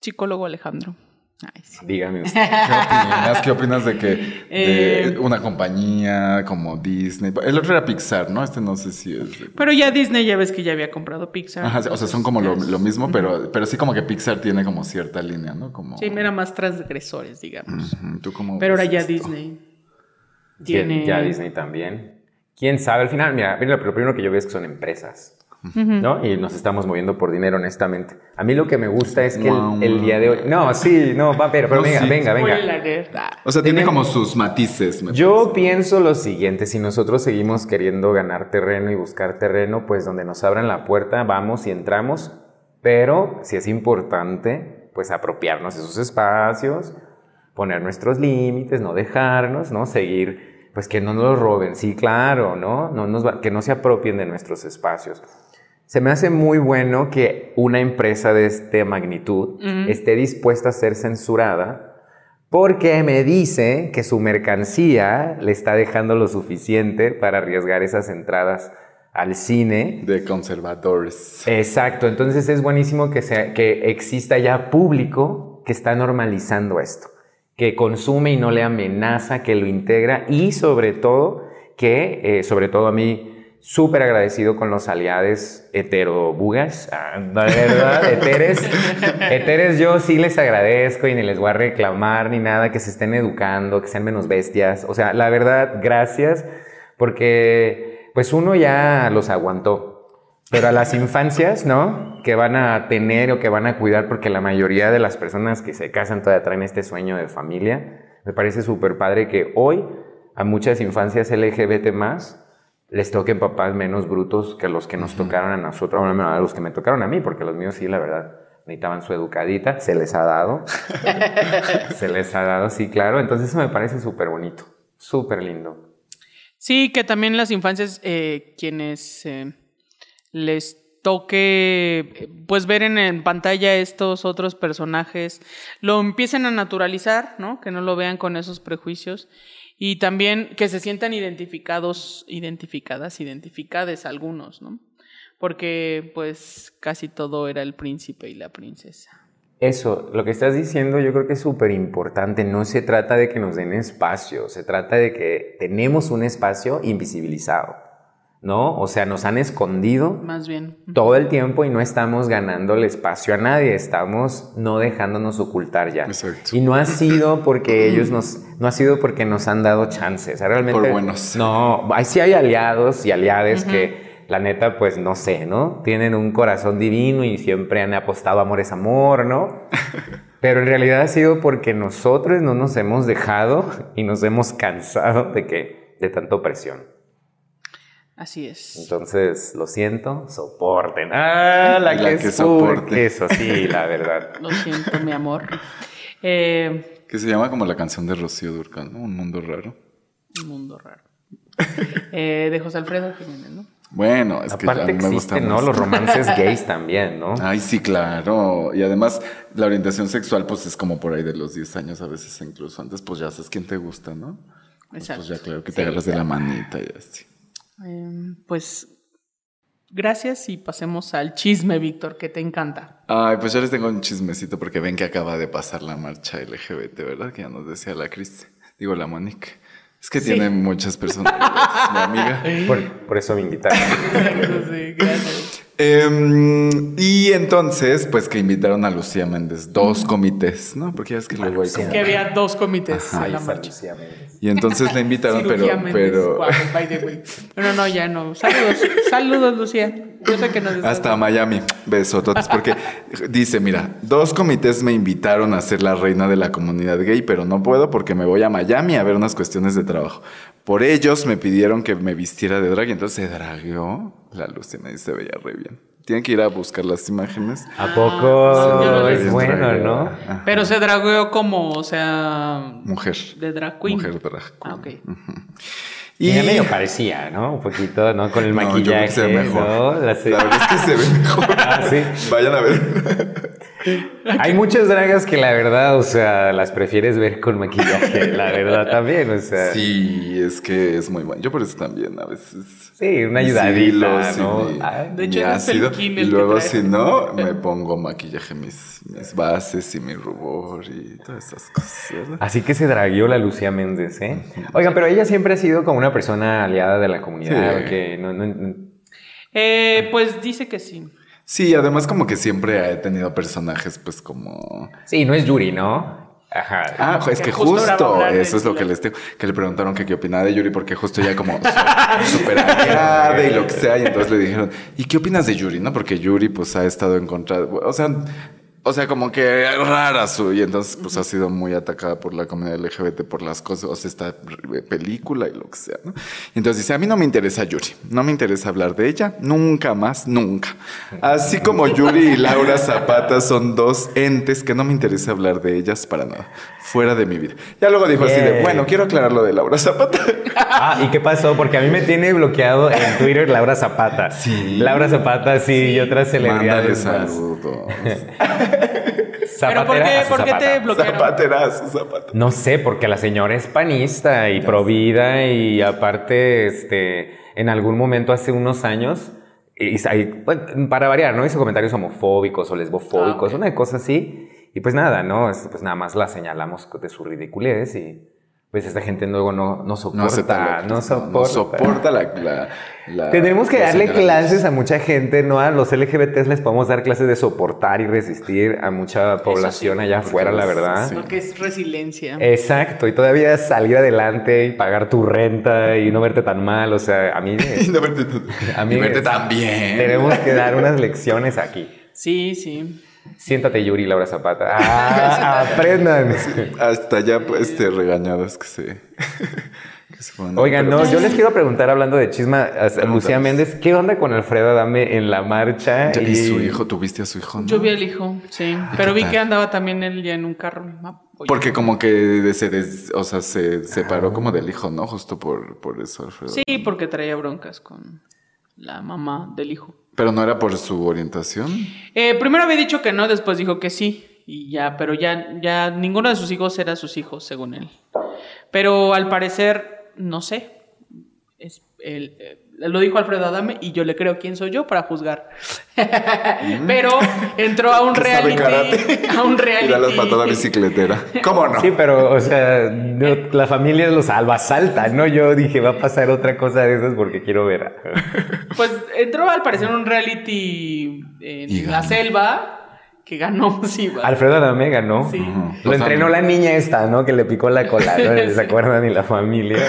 psicólogo Alejandro. Ay, sí. Dígame usted. ¿Qué opinas? ¿Qué opinas de que de Eh, una compañía como Disney? El otro era Pixar, ¿no? Este no sé si es. de- Pero ya Disney ya ves que ya había comprado Pixar. Ajá, o sea, son como lo, mismo, pero, pero sí como que Pixar tiene como cierta línea, ¿no? Como, Sí, era más transgresores, digamos. Ujú, ¿Tú cómo Pero ahora ya esto? Disney. Tiene... Ya Disney también. ¿Quién sabe? Al final, mira, mira, lo primero que yo veo es que son empresas. ¿No? Y nos estamos moviendo por dinero, honestamente. A mí lo que me gusta es que el, el día de hoy. No, sí, no, va, pero, pero No, venga, sí. venga, venga. O sea, tiene como sus matices. me Yo parece. pienso lo siguiente, si nosotros seguimos queriendo ganar terreno y buscar terreno, pues donde nos abran la puerta vamos y entramos, pero si es importante, pues apropiarnos de esos espacios, poner nuestros límites, no dejarnos, ¿no? Seguir, pues que no nos los roben, sí, claro, ¿no? no nos va- que no se apropien de nuestros espacios. Se me hace muy bueno que una empresa de esta magnitud esté dispuesta a ser censurada porque me dice que su mercancía le está dejando lo suficiente para arriesgar esas entradas al cine. De conservadores. Exacto, entonces es buenísimo que, sea, que exista ya público que está normalizando esto, que consume y no le amenaza, que lo integra y sobre todo que, eh, sobre todo a mí, súper agradecido con los aliados heterobugas, ah, no, verdad, heteres, heteres yo sí les agradezco y ni les voy a reclamar ni nada, que se estén educando, que sean menos bestias, o sea, la verdad, gracias, porque pues uno ya los aguantó, pero a las infancias, ¿no? Que van a tener o que van a cuidar, porque la mayoría de las personas que se casan todavía traen este sueño de familia. Me parece súper padre que hoy a muchas infancias LGBT más les toquen papás menos brutos que los que nos tocaron a nosotros, bueno, a los que me tocaron a mí, porque los míos sí, la verdad, necesitaban su educadita, se les ha dado. se les ha dado, sí, claro. Entonces eso me parece súper bonito, súper lindo. Sí, que también las infancias, eh, quienes eh, les toque pues ver en, en pantalla estos otros personajes, lo empiecen a naturalizar, ¿no? Que no lo vean con esos prejuicios. Y también que se sientan identificados, identificadas, identificades algunos, ¿no? Porque pues casi todo era el príncipe y la princesa. Eso, lo que estás diciendo yo creo que es súper importante. No se trata de que nos den espacio, se trata de que tenemos un espacio invisibilizado, ¿no? O sea, nos han escondido Más bien. todo el tiempo y no estamos ganando el espacio a nadie, estamos no dejándonos ocultar ya. Exacto. Y no ha sido porque ellos nos, no ha sido porque nos han dado chances. O sea, realmente, Por buenos. No, ahí sí hay aliados y aliades que la neta, pues no sé, ¿no? Tienen un corazón divino y siempre han apostado amor es amor, ¿no? Pero en realidad ha sido porque nosotros no nos hemos dejado y nos hemos cansado de que de tanto presión. Así es. Entonces, lo siento, soporten. Ah, la, La que, que soporte. Eso sí, la verdad. Lo siento, mi amor. Eh, Que se llama como la canción de Rocío Durcal, ¿no? Un mundo raro. un mundo raro. Eh, de José Alfredo Jiménez, ¿no? Bueno, es que ya a Aparte mí me gusta existen, ¿no? más. Los romances gays también, ¿no? Ay, sí, claro. Y además, la orientación sexual, pues es como por ahí de los 10 años, a veces incluso antes, pues ya sabes quién te gusta, ¿no? Pues, Exacto. pues ya claro que te agarras de la manita y así. Eh, pues gracias y pasemos al chisme, Víctor, que te encanta. Ay, pues yo les tengo un chismecito porque ven que acaba de pasar la marcha LGBT, ¿verdad? Que ya nos decía la Cris, digo la Monique. Es que Sí. tiene muchas personas, mi amiga. Por, por eso me invitaron. Sí, gracias. Em, y entonces, pues que invitaron a Lucía Méndez, dos comités, ¿no? Porque ya es que luego hay como... Que había dos comités Ajá, en la marcha. Lucía. Y entonces la invitaron, pero... Méndez, pero guau, by the way. Pero no, ya no. Saludos, saludos, Lucía. Yo sé que nos Hasta Miami, besototes, porque dice, mira, dos comités me invitaron a ser la reina de la comunidad gay, pero no puedo porque me voy a Miami a ver unas cuestiones de trabajo. Por ellos me pidieron que me vistiera de drag y entonces se dragueó la luz y me dice, se veía re bien. Tienen que ir a buscar las imágenes. ¿A Ah, poco? no es bueno. ¿no? Ajá. Pero se dragueó como, o sea, Mujer. de drag queen. Mujer drag queen. Ah, ok. Y ya medio parecía, ¿no? Un poquito, ¿no? Con el No, yo creo maquillaje, que se ve mejor. ¿no? La La verdad es que se ve mejor. Ah, sí. Vayan a ver. Hay muchas dragas que la verdad, o sea, las prefieres ver con maquillaje, la verdad también, o sea. Sí, es que es muy bueno. Yo por eso también a veces. Sí, una ayudadita, y ¿no? mi- Ay, De hecho, mi el ácido. Y el que luego, si no, me pongo maquillaje, mis, mis bases y mi rubor y todas esas cosas, ¿verdad? Así que se dragueó la Lucía Méndez, ¿eh? Oigan, pero ella siempre ha sido como una persona aliada de la comunidad, Sí. que no, no- no- Eh, pues dice que sí. Sí, además, como que siempre he tenido personajes, pues como. Sí, no es Yuri, ¿no? Ajá. Ah, es Que justo eso es lo que les tengo, que le preguntaron que qué opinaba de Yuri, porque justo ya como súper aliada y lo que sea, y entonces le dijeron, ¿y qué opinas de Yuri? No, porque Yuri pues ha estado en contra, o sea, o sea, como que rara su, y entonces pues ha sido muy atacada por la comunidad LGBT por las cosas, o sea, esta película y lo que sea, ¿no? Y entonces dice, a mí no me interesa Yuri, no me interesa hablar de ella, nunca más, nunca. Así como Yuri y Laura Zapata son dos entes que no me interesa hablar de ellas para nada, fuera de mi vida. Ya luego dijo así de, bueno, quiero aclarar lo de Laura Zapata. Ah, ¿y qué pasó? Porque a mí me tiene bloqueado en Twitter Laura Zapata. Sí. Laura Zapata, sí, y otras Mándale celebridades más. saludos. ¿Pero por qué, Zapatera a su por qué te Zapata. bloquearon? Zapaterazo, Zapata. No sé, porque la señora es panista y provida y aparte, este, en algún momento hace unos años, y, y- bueno, para variar, ¿no? Hizo comentarios homofóbicos o lesbofóbicos, Ah, ok. una cosa así. Y pues nada, ¿no? Es- Pues nada más la señalamos de su ridiculez y pues esta gente luego no, no soporta, No soporta. no soporta la, la- la- Tenemos que darle clases a mucha gente, ¿no? A los LGBTs les podemos dar clases de soportar y resistir a mucha población allá afuera, la es- verdad. sí. Porque es resiliencia. Exacto, y todavía salir adelante y pagar tu renta y no verte tan mal, o sea, a mí, Y no verte, a mí y verte tan bien. tenemos que dar unas lecciones aquí. Sí, sí. Siéntate, Yuri Laura Zapata. Ah, aprendan. Hasta ya pues, este, regañadas que se, que se. Oigan, no, pues, yo les quiero preguntar, hablando de chisma, a Lucía. Méndez, ¿qué onda con Alfredo Adame en la marcha? Y su hijo, tuviste a su hijo, ¿no? Yo vi al hijo, sí. Pero vi tal? que andaba también él ya en un carro. Ah, oye. Porque como que se, des- o sea, se separó como del hijo, ¿no? Justo por, por eso, Alfredo. Sí, porque traía broncas con la mamá del hijo. Pero no era por su orientación. Eh, primero había dicho que no, después dijo que sí. Y ya, pero ya, ya ninguno de sus hijos era sus hijos, según él. Pero al parecer, no sé. Es, él, eh, lo dijo Alfredo Adame y yo le creo quién soy yo para juzgar. pero entró a un reality. karate. A un Y da las patadas reality. bicicletera. ¿Cómo no? Sí, pero, o sea, no, la familia los salva, salta, ¿no? Yo dije, va a pasar otra cosa de esas porque quiero ver. Pues entró al parecer en un reality en Y la selva que ganó, sí. va. Alfredo Adame ganó. Sí. Lo sea, entrenó la niña esta, ¿no? Que le picó la cola, ¿no? ¿Se acuerdan? Y la familia.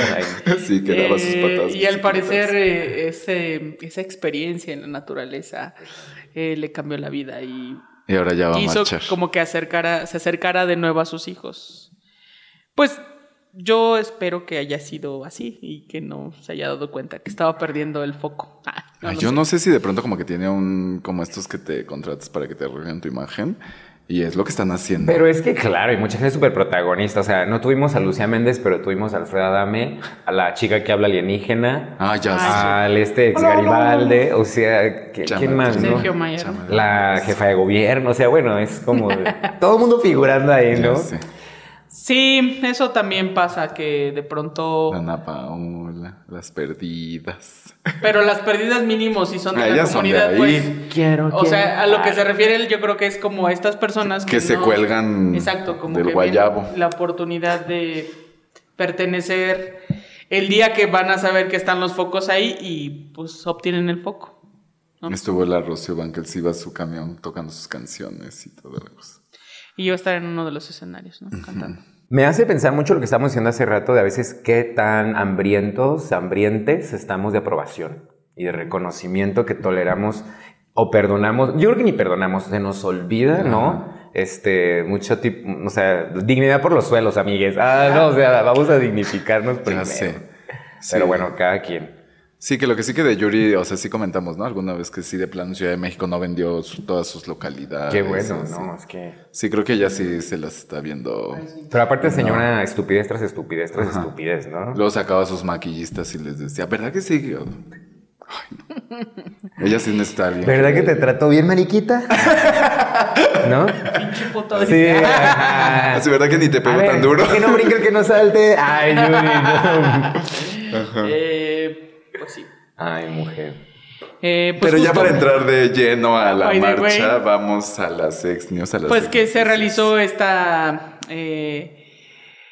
Sí, que daba sus Eh, patadas. y al parecer eh, ese- esa experiencia en la naturaleza eh, le cambió la vida y Y ahora ya va a hizo marchar. como que acercara, se acercara de nuevo a sus hijos. Pues yo espero que haya sido así y que no se haya dado cuenta que estaba perdiendo el foco. Ah, no Ay, lo yo sé. no sé si de pronto como que tiene un... Como estos que te contratas para que te arreglen tu imagen. Y es lo que están haciendo. Pero es que, claro, hay mucha gente súper protagonista. O sea, no tuvimos a Lucía Méndez, pero tuvimos a Alfredo Adame, a la chica que habla alienígena, Ah, ya sé. al este ex Garibaldi. O sea, ¿qué- Chama- ¿quién más, no? Sergio Mayer. Chama- La jefa de gobierno. O sea, bueno, es como todo el mundo figurando ahí, Ya ¿no? Sí, eso también pasa, que de pronto... Ana Paola, las perdidas. Pero las pérdidas mínimos si son de Ah, la ellas son de comunidad, ahí. pues... Quiero, O sea, a lo que se refiere él, yo creo que es como a estas personas que, Que se no- cuelgan Exacto, como del que guayabo. La oportunidad de pertenecer el día que van a saber que están los focos ahí y pues obtienen el foco. ¿no? Estuvo la Rocío Banquels, iba a su camión tocando sus canciones y toda la cosa. Y yo estar en uno de los escenarios, ¿no? Cantando. Me hace pensar mucho lo que estamos diciendo hace rato de a veces qué tan hambrientos, hambrientes estamos de aprobación y de reconocimiento que toleramos o perdonamos. Yo creo que ni perdonamos, se nos olvida, ¿no? Este, mucho tipo, o sea, dignidad por los suelos, amigues. Ah, no, o sea, vamos a dignificarnos Ya primero. Pero bueno, cada quien. Sí, que lo que sí que de Yuri, o sea, sí comentamos, ¿no? Alguna vez que sí, de plano Ciudad de México no vendió su- todas sus localidades. Qué bueno. ¿no? Es que... Sí, creo que ella sí se las está viendo. Pero aparte señora estupidez tras estupidez tras estupidez, ¿no? Luego sacaba a sus maquillistas y les decía, ¿verdad que sí? Ay, no. Ella sí necesita alguien. ¿Verdad que te trató bien, mariquita? ¿no? Pinche puto. Sí. ajá. Así, ¿verdad que ni te pegó ver, tan duro? Que no brinque el que no salte. Ay, Yuri, no. Eh, pues sí. Ay, mujer. Eh, pues Pero ya para entrar de lleno a la marcha, way. vamos a las ex news, a las Pues ex que se realizó esta... eh,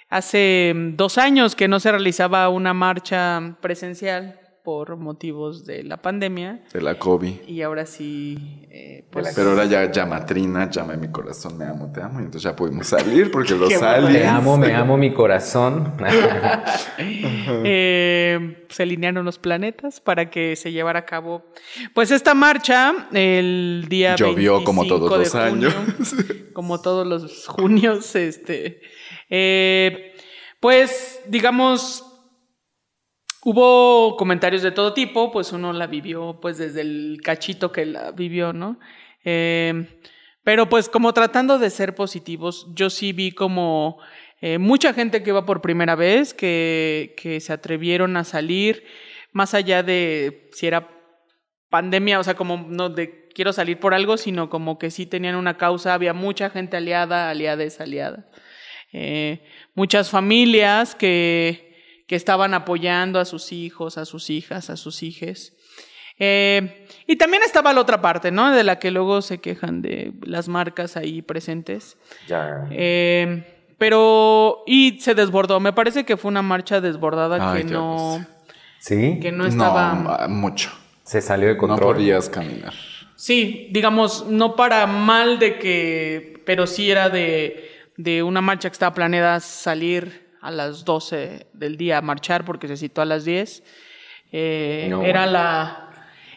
hace dos años que no se realizaba una marcha presencial por motivos de la pandemia De la COVID. y ahora sí... eh, pues, Pero ahora ya llama Trina, llama en mi corazón, me amo, te amo. Y entonces ya pudimos salir porque los aliens. Te amo, me amo mi corazón. eh, se alinearon los planetas para que se llevara a cabo pues esta marcha el día Llovió como 25 todos los junio, años. como todos los junios este eh, pues digamos hubo comentarios de todo tipo pues uno la vivió pues desde el cachito que la vivió no Eh, pero pues como tratando de ser positivos yo sí vi como eh, mucha gente que iba por primera vez, que, que se atrevieron a salir, más allá de si era pandemia, o sea, como no de quiero salir por algo, sino como que sí tenían una causa, había mucha gente aliada, aliada es aliada. Eh, muchas familias que, que estaban apoyando a sus hijos, a sus hijas, a sus hijes. Eh, y también estaba la otra parte, ¿no? De la que luego se quejan de las marcas ahí presentes. ya. Eh, pero, y se desbordó. Me parece que fue una marcha desbordada Ay, que Dios. no, ¿Sí? que no estaba. mucho. Se salió de No control. podías caminar. Sí, digamos, no para mal de que, pero sí era de, de una marcha que estaba planeada salir a las 12 del día a marchar porque se citó a las 10. Eh, No. Era la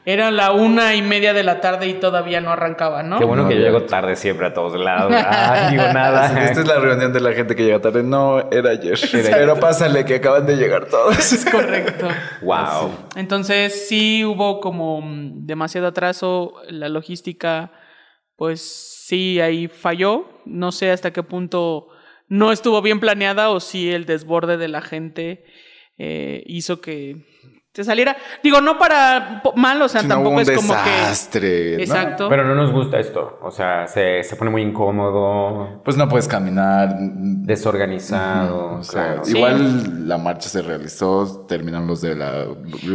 era la una y media de la tarde y todavía no arrancaba, ¿no? Qué bueno No que yo llego tarde siempre a todos lados. Ay, digo nada. Esta es la reunión de la gente que llega tarde. No, era ayer. Pero pásale que acaban de llegar todos. Es correcto. Wow. Entonces sí hubo como demasiado atraso, la logística pues sí ahí falló, no sé hasta qué punto no estuvo bien planeada o si el desborde de la gente eh, hizo que se saliera, digo no para mal, o sea, Si no, tampoco hubo un es como que... desastre. ¿no? Exacto. Pero no nos gusta esto. O sea, se, se pone muy incómodo, Pues no puedes caminar. desorganizado. O sea, claro. Sí. igual la marcha se realizó, terminan los de la,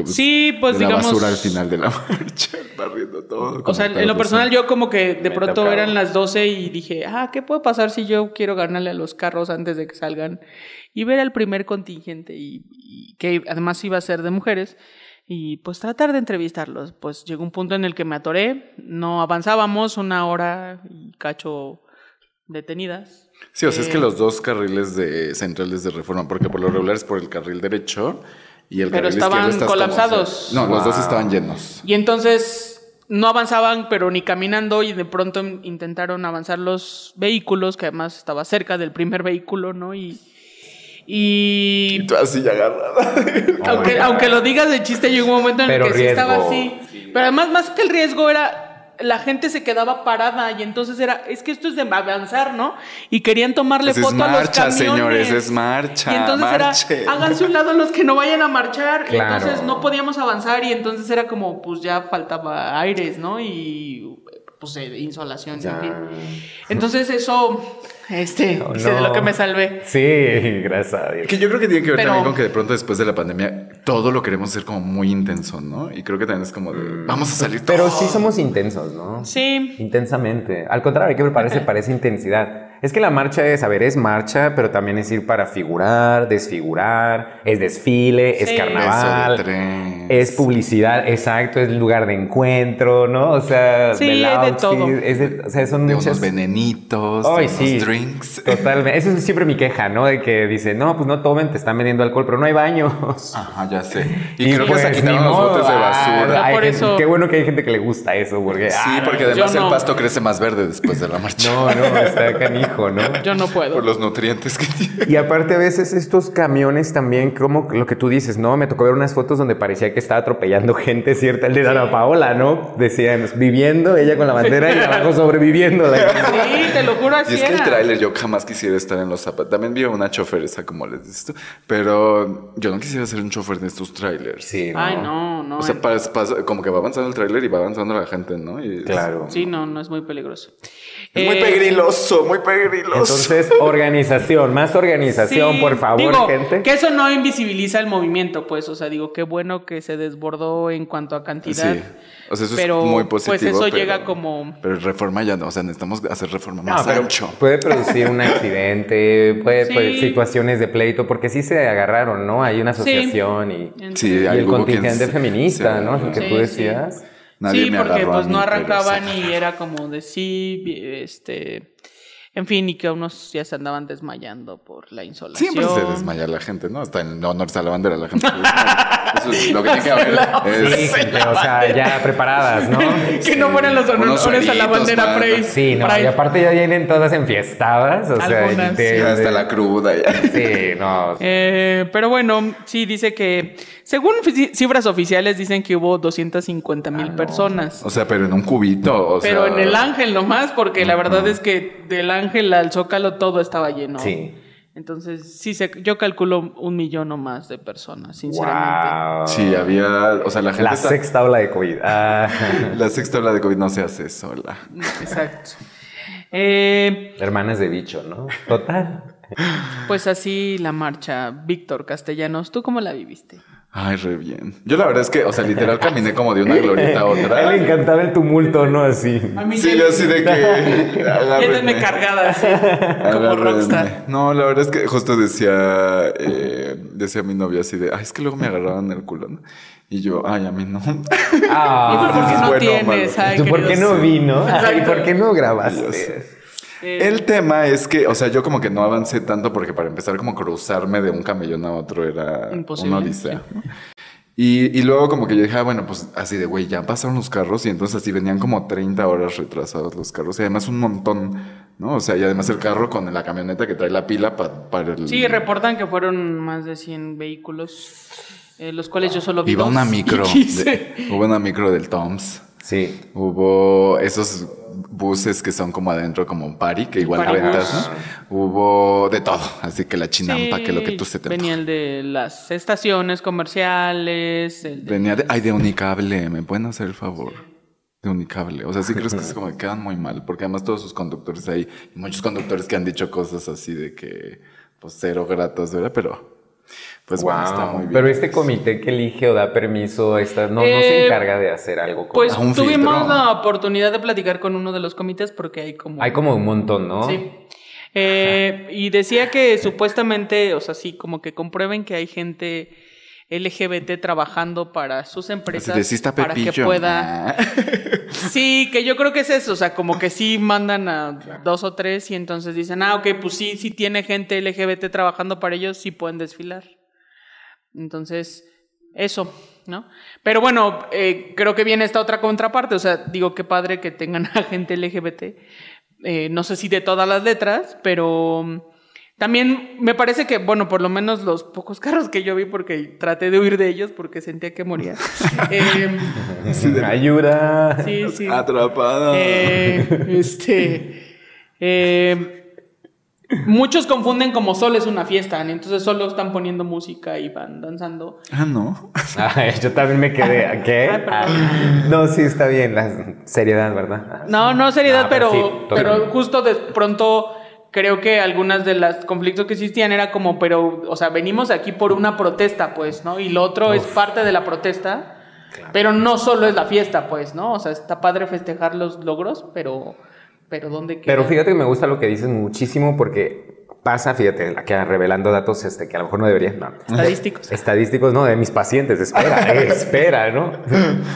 Sí, pues, de la digamos- basura al final de la marcha, barriendo todo. O sea, en lo personal yo como que de pronto tocaba. eran las 12 y dije, ah, ¿qué puede pasar si yo quiero ganarle a los carros antes de que salgan? Y ver al primer contingente y, y que además iba a ser de mujeres y pues tratar de entrevistarlos. Pues llegó un punto en el que me atoré, no avanzábamos una hora y cacho detenidas. Sí, o sea, es que Eh, los dos carriles de centrales de reforma, porque por lo regular es por el carril derecho y el Pero carril estaban izquierdo estás como- colapsados. no, los dos Wow. estaban llenos. Y entonces no avanzaban, pero ni caminando, y de pronto intentaron avanzar los vehículos, que además estaba cerca del primer vehículo, ¿no? Y. Y. Y tú así ya agarrada. aunque, aunque lo digas de chiste, llegó un momento en Pero el que sí estaba riesgo. así. Pero además, más que el riesgo era. La gente se quedaba parada y entonces era, es que esto es de avanzar, ¿no? Y querían tomarle Pues es foto a los marcha, camiones. señores, es marcha, Y entonces marchen. era, háganse un lado los que no vayan a marchar. Y Claro. entonces no podíamos avanzar y entonces era como, pues ya faltaba aires, ¿no? Y pues eh, insolación, en fin. Entonces eso, Este, Oh, dice, de no. lo que me salvé. Sí, gracias a Dios. Que yo creo que tiene que ver Pero- también con que de pronto después de la pandemia todo lo queremos hacer como muy intenso, ¿no? Y creo que también es como de, vamos a salir Mm. Pero todo. sí somos intensos, ¿no? Sí. Intensamente. Al contrario, hay que prepararse para esa intensidad. Es que la marcha es, a ver, es marcha, pero también es ir para figurar, desfigurar, es desfile, es Sí. carnaval, de tres. es publicidad, exacto, es lugar de encuentro, ¿no? O sea, Sí, del hay de outfit, todo. es de- o sea, son de muchas... unos venenitos, Ay, de unos sí. drinks. Totalmente. Esa es siempre mi queja, ¿no? De que dice, no, pues no tomen, te están vendiendo alcohol, pero no hay baños. Ajá, ya sé. Y, creo que pues, se ni quitaron los botes de Ah, basura. hay Por gente- eso- Qué bueno que hay gente que le gusta eso, porque... Sí, ah, porque además no. el pasto crece más verde después de la marcha. No, no, está canijo, ¿no? Yo no puedo. Por los nutrientes que tiene. Y aparte a veces estos camiones también, como lo que tú dices, ¿no? Me tocó ver unas fotos donde parecía que estaba atropellando gente, ¿cierta? El de Dana Paola, ¿no? Decían, viviendo, ella con la bandera y abajo sobreviviendo. Sí, te lo juro, así Y es que el tráiler yo jamás quisiera estar en los zapatos. También vi a una choferesa, como les dices tú. Pero yo no quisiera ser un chofer de estos trailers. Sí, ¿no? Ay, no, no. O sea, como que va avanzando el tráiler y va avanzando la gente, ¿no? Y es- Claro. Sí, no, no es muy peligroso. Es muy Eh, pegriloso, muy pegriloso. Entonces, organización, más organización, sí, por favor, digo, gente. Que eso no invisibiliza el movimiento, pues. O sea, digo, qué bueno que se desbordó en cuanto a cantidad. Sí. O sea, eso pero, es muy positivo. Pues eso pero- llega como. Pero reforma ya no. O sea, necesitamos hacer reforma No, más pero ancho. puede producir un accidente, puede, Sí. puede- situaciones de pleito, porque sí se agarraron, ¿no? Hay una asociación y, y hay el contingente feminista, ¿no? agarró. Que tú sí. decías. Nadie sí, me porque pues mí, no arrancaban sí. y era como de sí, este. En fin, y que unos ya se andaban desmayando por la insolación. Siempre se desmaya la gente, ¿no? Hasta en honores a la bandera la gente. Eso es lo que tiene que haber. Sí, Es- gente, o sea, ya preparadas, ¿no? Que no fueran los honores a la bandera. Pride. Sí, no, Pride. y aparte ya vienen todas enfiestadas, o sea, Algunas, de- sí. hasta la cruda ya. Sí, no. Eh, pero bueno, sí dice que, según cifras oficiales, dicen que hubo 250 mil personas. O sea, pero en un cubito. O pero sea, en el ángel nomás, porque la verdad es que del ángel al zócalo todo estaba lleno. Sí. Entonces, sí, se, yo calculo un millón o más de personas, sinceramente. Wow. Sí, había. O sea, la gente. La está- sexta ola de COVID. Ah, La sexta ola de COVID no se hace sola. Exacto. Eh, hermanas de bicho, ¿no? Total. pues así la marcha. Víctor Castellanos, ¿tú cómo la viviste? Ay, re bien. Yo la verdad es que, o sea, literal caminé como de una glorieta a A él le otra. encantaba el tumulto, ¿no? Así. A mí Sí, yo así de que. Quédenme cargada así, como rockstar. No, la verdad es que justo decía, eh, decía mi novia así de, ay, es que luego me agarraban el culo, ¿no? Y yo, ay, a mí no. ¿Y tú por qué no bueno tienes? Ay, ¿Tú por qué no vino? ¿Y por qué no grabaste? Eh, El tema es que, o sea, yo como que no avancé tanto porque para empezar como cruzarme de un camellón a otro era Imposible, una odisea. ¿no? Y, y luego como que yo dije, ah, bueno, pues así de, güey, ya pasaron los carros y entonces así venían como 30 horas retrasados los carros y además un montón, ¿no? O sea, y además el carro con la camioneta que trae la pila pa- para el... Sí, reportan que fueron más de 100 vehículos, eh, los cuales yo solo vi Iba dos una micro, de- hubo una micro del Toms. Sí. Hubo esos buses que son como adentro, como un party, que igual party rentas, bus. ¿no? Hubo de todo, así que la chinampa, Sí, que lo que tú se te Venía el de las estaciones comerciales, el de- Venía de, ay, de Unicable, ¿me pueden hacer el favor? De Unicable. O sea, sí creo que es como que quedan muy mal, porque además todos sus conductores ahí, y muchos conductores que han dicho cosas así de que, pues cero gratos, ¿verdad? Pero, pues bueno, está muy bien. Pero este comité que elige o da permiso, esta, no, no Eh, se encarga de hacer algo. Como... Pues a un tuvimos filtro. la oportunidad de platicar con uno de los comités porque hay como... Hay como un montón, ¿no? Sí. Eh, y decía que supuestamente, o sea, sí, como que comprueben que hay gente LGBT trabajando para sus empresas para que pueda Ah. Sí, que yo creo que es eso, o sea, como que sí mandan a dos o tres y entonces dicen, ah, ok, pues sí, sí tiene gente LGBT trabajando para ellos, sí pueden desfilar. Entonces, eso, ¿no? Pero bueno, eh, creo que viene esta otra contraparte, o sea, digo, qué padre que tengan a gente LGBT, eh, no sé si de todas las letras, pero... También me parece que, bueno, por lo menos los pocos carros que yo vi, porque traté de huir de ellos porque sentía que moría. Eh, Ayuda. sí, sí. Atrapada. Eh, este. eh, muchos confunden como solo es una fiesta, ¿no? entonces solo están poniendo música y van danzando. Ah, no. Ay, yo también me quedé. ¿a ¿Qué? Ay. Ah, no, sí, está bien. La seriedad, ¿verdad? No, no seriedad, Ah, pero, sí, pero justo de pronto creo que algunas de las conflictos que existían era como, pero, o sea, venimos aquí por una protesta, pues, ¿no? Y lo otro es parte de la protesta, pero no solo es la fiesta, pues, ¿no? O sea, está padre festejar los logros, pero, pero ¿dónde queda? Pero fíjate que me gusta lo que dices muchísimo porque pasa, fíjate, que revelando datos este, que a lo mejor no debería. No. Estadísticos. Estadísticos, no, de mis pacientes. Espera, eh, espera, ¿no?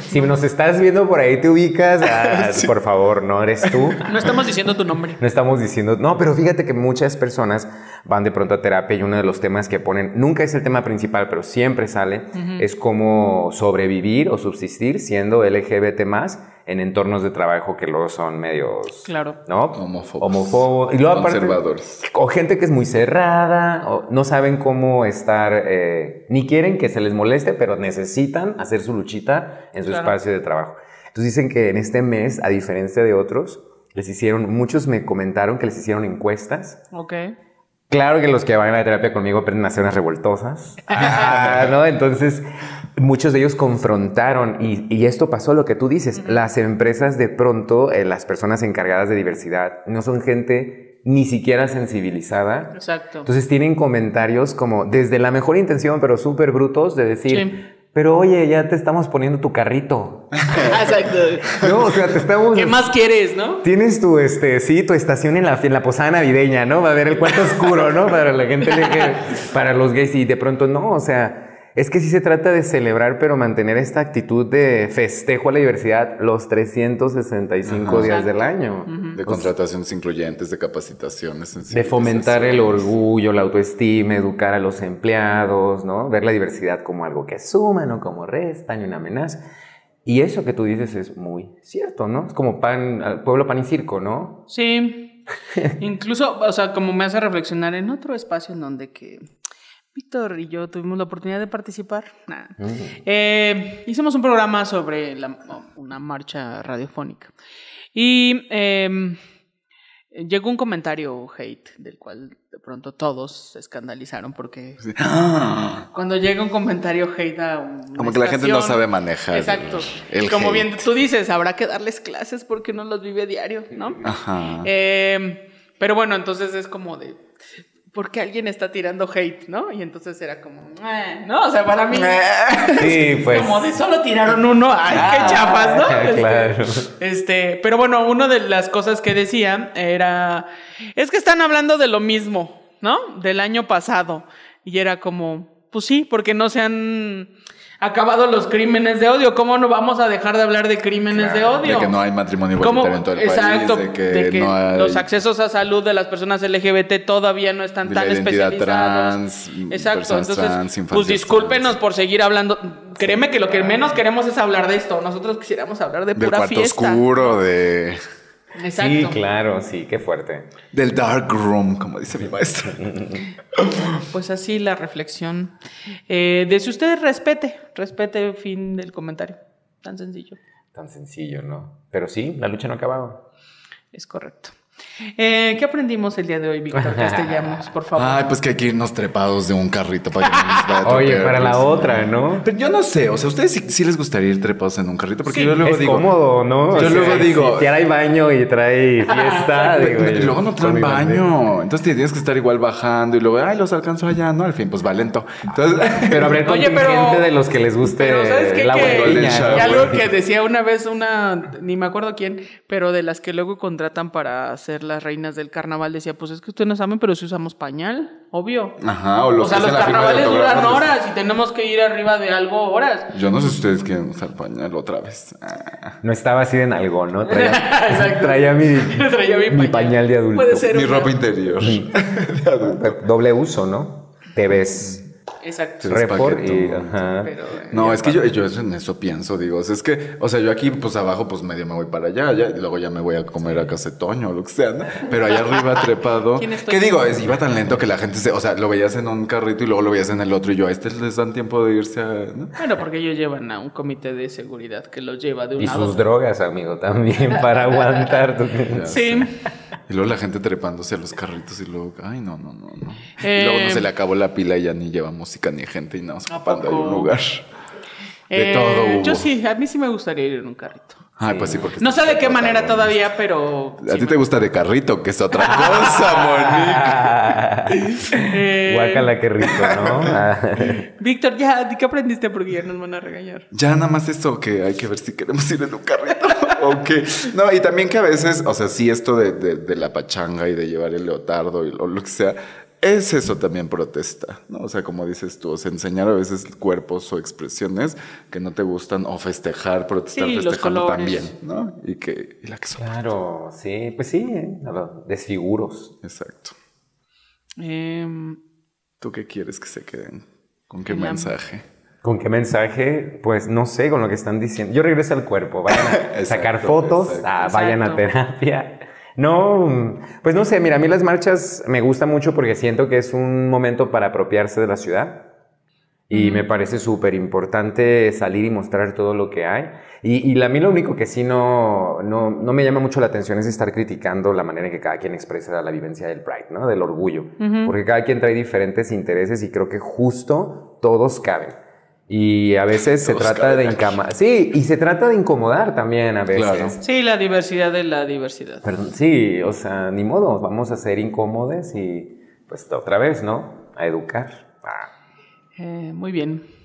Si nos estás viendo por ahí, te ubicas, ah, por favor, no eres tú. No estamos diciendo tu nombre. No estamos diciendo, no, pero fíjate que muchas personas van de pronto a terapia y uno de los temas que ponen, nunca es el tema principal, pero siempre sale, es cómo sobrevivir o subsistir siendo LGBT más en entornos de trabajo que luego son medios, Claro. ¿no? Homófobos. Homófobos. Y luego aparte, Conservadores. o gente que es muy cerrada, o no saben cómo estar, eh, ni quieren que se les moleste, pero necesitan hacer su luchita en su Claro. espacio de trabajo. Entonces dicen que en este mes, a diferencia de otros, les hicieron, muchos me comentaron que les hicieron encuestas. Ok. Claro que los que van a la terapia conmigo aprenden a hacer unas revoltosas. Ah, ¿no? Entonces, muchos de ellos confrontaron, y, y esto pasó lo que tú dices, las empresas de pronto, eh, las personas encargadas de diversidad, no son gente ni siquiera sensibilizada. Exacto. Entonces tienen comentarios como desde la mejor intención, pero súper brutos, de decir, Sí. pero oye, ya te estamos poniendo tu carrito. Exacto. No, o sea, te estamos... ¿Qué más quieres, no? Tienes tu, este, sí, tu estación en la, en la posada navideña, ¿no? Va a haber el cuarto oscuro, ¿no? Para la gente, para los gays y de pronto no, o sea, es que sí se trata de celebrar, pero mantener esta actitud de festejo a la diversidad los 365 Ajá. días del año. De contrataciones incluyentes, de capacitaciones. De fomentar el orgullo, la autoestima, educar a los empleados, ¿no? Ver la diversidad como algo que suma, no como resta, ni una amenaza. Y eso que tú dices es muy cierto, ¿no? Es como pan, al pueblo pan y circo, ¿no? Sí. Incluso, o sea, como me hace reflexionar en otro espacio en donde que Víctor y yo tuvimos la oportunidad de participar. Nah. Eh, hicimos un programa sobre la- una marcha radiofónica. Y eh, llegó un comentario hate del cual de pronto todos se escandalizaron porque ¡Ah! cuando llega un comentario hate a una Como que la gente no sabe manejar Exacto. el Como hate. bien tú dices, habrá que darles clases porque no los vive diario, ¿no? Ajá. Eh, pero bueno, entonces es como de. ¿Por qué alguien está tirando hate, no? Y entonces era como. "Eh", ¿No? O sea, para mí. Sí, pues. Como de solo tiraron uno. ¡Ay, qué chafas, ¿no? Este, claro. Este, pero bueno, una de las cosas que decía era. Es que están hablando de lo mismo, ¿no? Del año pasado. Y era como. Pues sí, porque no se han acabado los crímenes de odio. ¿Cómo no vamos a dejar de hablar de crímenes de odio? De que no hay matrimonio igualitario en todo el Exacto, país. De que, de que no hay. los accesos a salud de las personas LGBT todavía no están De tan la especializados. trans, Exacto, entonces, trans, pues discúlpenos trans. por seguir hablando. Créeme que lo que menos queremos es hablar de esto. Nosotros quisiéramos hablar de del pura cuarto fiesta. oscuro, de, Exacto. Sí, claro, sí, qué fuerte. del dark room, como dice mi maestra. Pues así la reflexión. Eh, de si usted respete, respete fin del comentario. Tan sencillo. Tan sencillo, ¿no? Pero sí, la lucha no ha acabado. Es correcto. Eh, ¿Qué aprendimos el día de hoy, Víctor Castellanos? Por favor. Ay, pues que hay que irnos trepados de un carrito para que no nos vaya a Oye, para la pues. otra, ¿no? Pero yo no sé, o sea, ¿a ustedes sí, sí les gustaría ir trepados en un carrito? Porque Sí, yo luego es digo. cómodo, ¿no? Yo luego digo- Si trae baño y trae fiesta. Digo, y luego no traen baño. Entonces tienes que estar igual bajando y luego, ay, los alcanzo allá, ¿no? Al fin, pues va lento. Entonces, Pero habrá pero- de los que les guste Pero ¿sabes qué? la Que-. Y algo que decía una vez una, ni me acuerdo quién, pero de las que luego contratan para ser las reinas del carnaval, decía, pues es que ustedes no saben, pero si usamos pañal, obvio. Ajá, o los o sea, los carnavales duran horas y tenemos que ir arriba de algo horas. Yo no sé si ustedes quieren usar pañal otra vez. Ah. No estaba así de nalgón, ¿no? Traía, Exacto. traía mi, Traía mi mi pañal. pañal de adulto. Puede ser Mi una- ropa interior. de adulto. Doble uso, ¿no? Te ves Exacto. Report y... Ajá. Pero, eh, No, es que yo, yo eso- en eso pienso, digo, o sea, es que, o sea, yo aquí, pues abajo, pues medio me voy para allá, ya, y luego ya me voy a comer a casa de Toño o lo que sea, ¿no? Pero allá arriba trepado. ¿Quién es ¿Qué digo? Es, iba tan lento que la gente se, o sea, lo veías en un carrito y luego lo veías en el otro y yo, a este les dan tiempo de irse a, ¿no? Bueno, porque ellos llevan a un comité de seguridad que los lleva de un Y sus drogas, amigo, también para aguantar. tu- Sí. Y luego la gente trepándose a los carritos y luego, ay, no, no, no, no. Eh, y luego no se le acabó la pila y ya ni lleva música ni gente y nada más ¿A ocupando ahí un lugar. De Eh, todo hubo. Yo sí, a mí sí me gustaría ir en un carrito. Ay, pues sí, porque... No sé de qué manera todavía, pero... A ti te gusta de carrito, que es otra cosa, Monique. Eh, Guácala, qué rico, ¿no? Ah. Víctor, ya, ¿de qué aprendiste? Porque ya nos van a regañar. Ya nada más eso que hay que ver si queremos ir en un carrito o qué. No, y también que a veces, o sea, sí esto de, de- de la pachanga y de llevar el leotardo y lo, lo que sea, es eso también protesta, ¿no? O sea, como dices tú, o sea, enseñar a veces cuerpos o expresiones que no te gustan o festejar, protestar Sí, festejando también, ¿no? Y que y la que son. Claro, sí, pues sí, ¿eh? Desfiguros. Exacto. Em, ¿Tú qué quieres que se queden? ¿Con qué mensaje? ¿Con qué mensaje? Pues no sé, con lo que están diciendo. Yo regreso al cuerpo, vayan a Exacto, sacar fotos, exacto. ah, vayan a terapia. No, pues no sé, mira, a mí las marchas me gustan mucho porque siento que es un momento para apropiarse de la ciudad. Y me parece súper importante salir y mostrar todo lo que hay. Y, y a mí lo único que sí no, no, no me llama mucho la atención es estar criticando la manera en que cada quien expresa la vivencia del Pride, ¿no? Del orgullo. Porque cada quien trae diferentes intereses y creo que justo todos caben. Y a veces se trata de incomodar. Sí, y se trata de incomodar también a veces. Claro. sí, la diversidad de la diversidad. Pero sí, o sea, ni modo, vamos a ser incómodos y pues otra vez, ¿no? A educar. Ah. Eh, muy bien.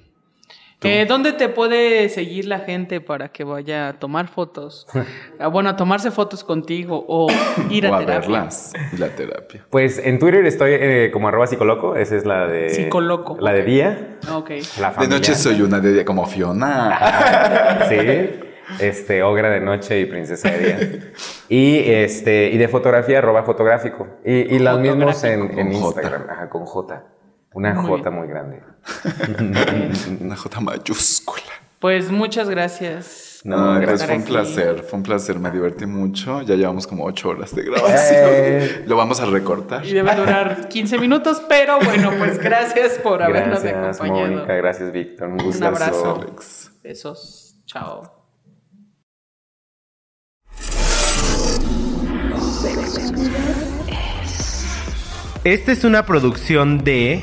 Eh, ¿Dónde te puede seguir la gente para que vaya a tomar fotos? Ah, bueno, a tomarse fotos contigo o ir a, O a terapia. verlas. Y la terapia. Pues en Twitter estoy eh, como arroba psicoloco, esa es la de... Psicoloco. La de día. Ok. La De noche soy una de como Fiona. Sí. Este, Ogra de noche y Princesa de día. Y este, y de fotografía, arroba fotográfico. Y, y los mismos en, J. Instagram. Ajá, con J. Una Muy J bien. muy grande. Una J mayúscula. Pues muchas gracias. No, gracias. fue un aquí. placer, fue un placer, me divertí mucho. Ya llevamos como ocho horas de grabación. Eh. Lo vamos a recortar. Y debe durar 15 minutos, pero bueno, pues gracias por habernos Gracias, acompañado. Mónica. Gracias, Víctor. Un gusto. abrazo. Alex. Besos. Chao. Esta es una producción de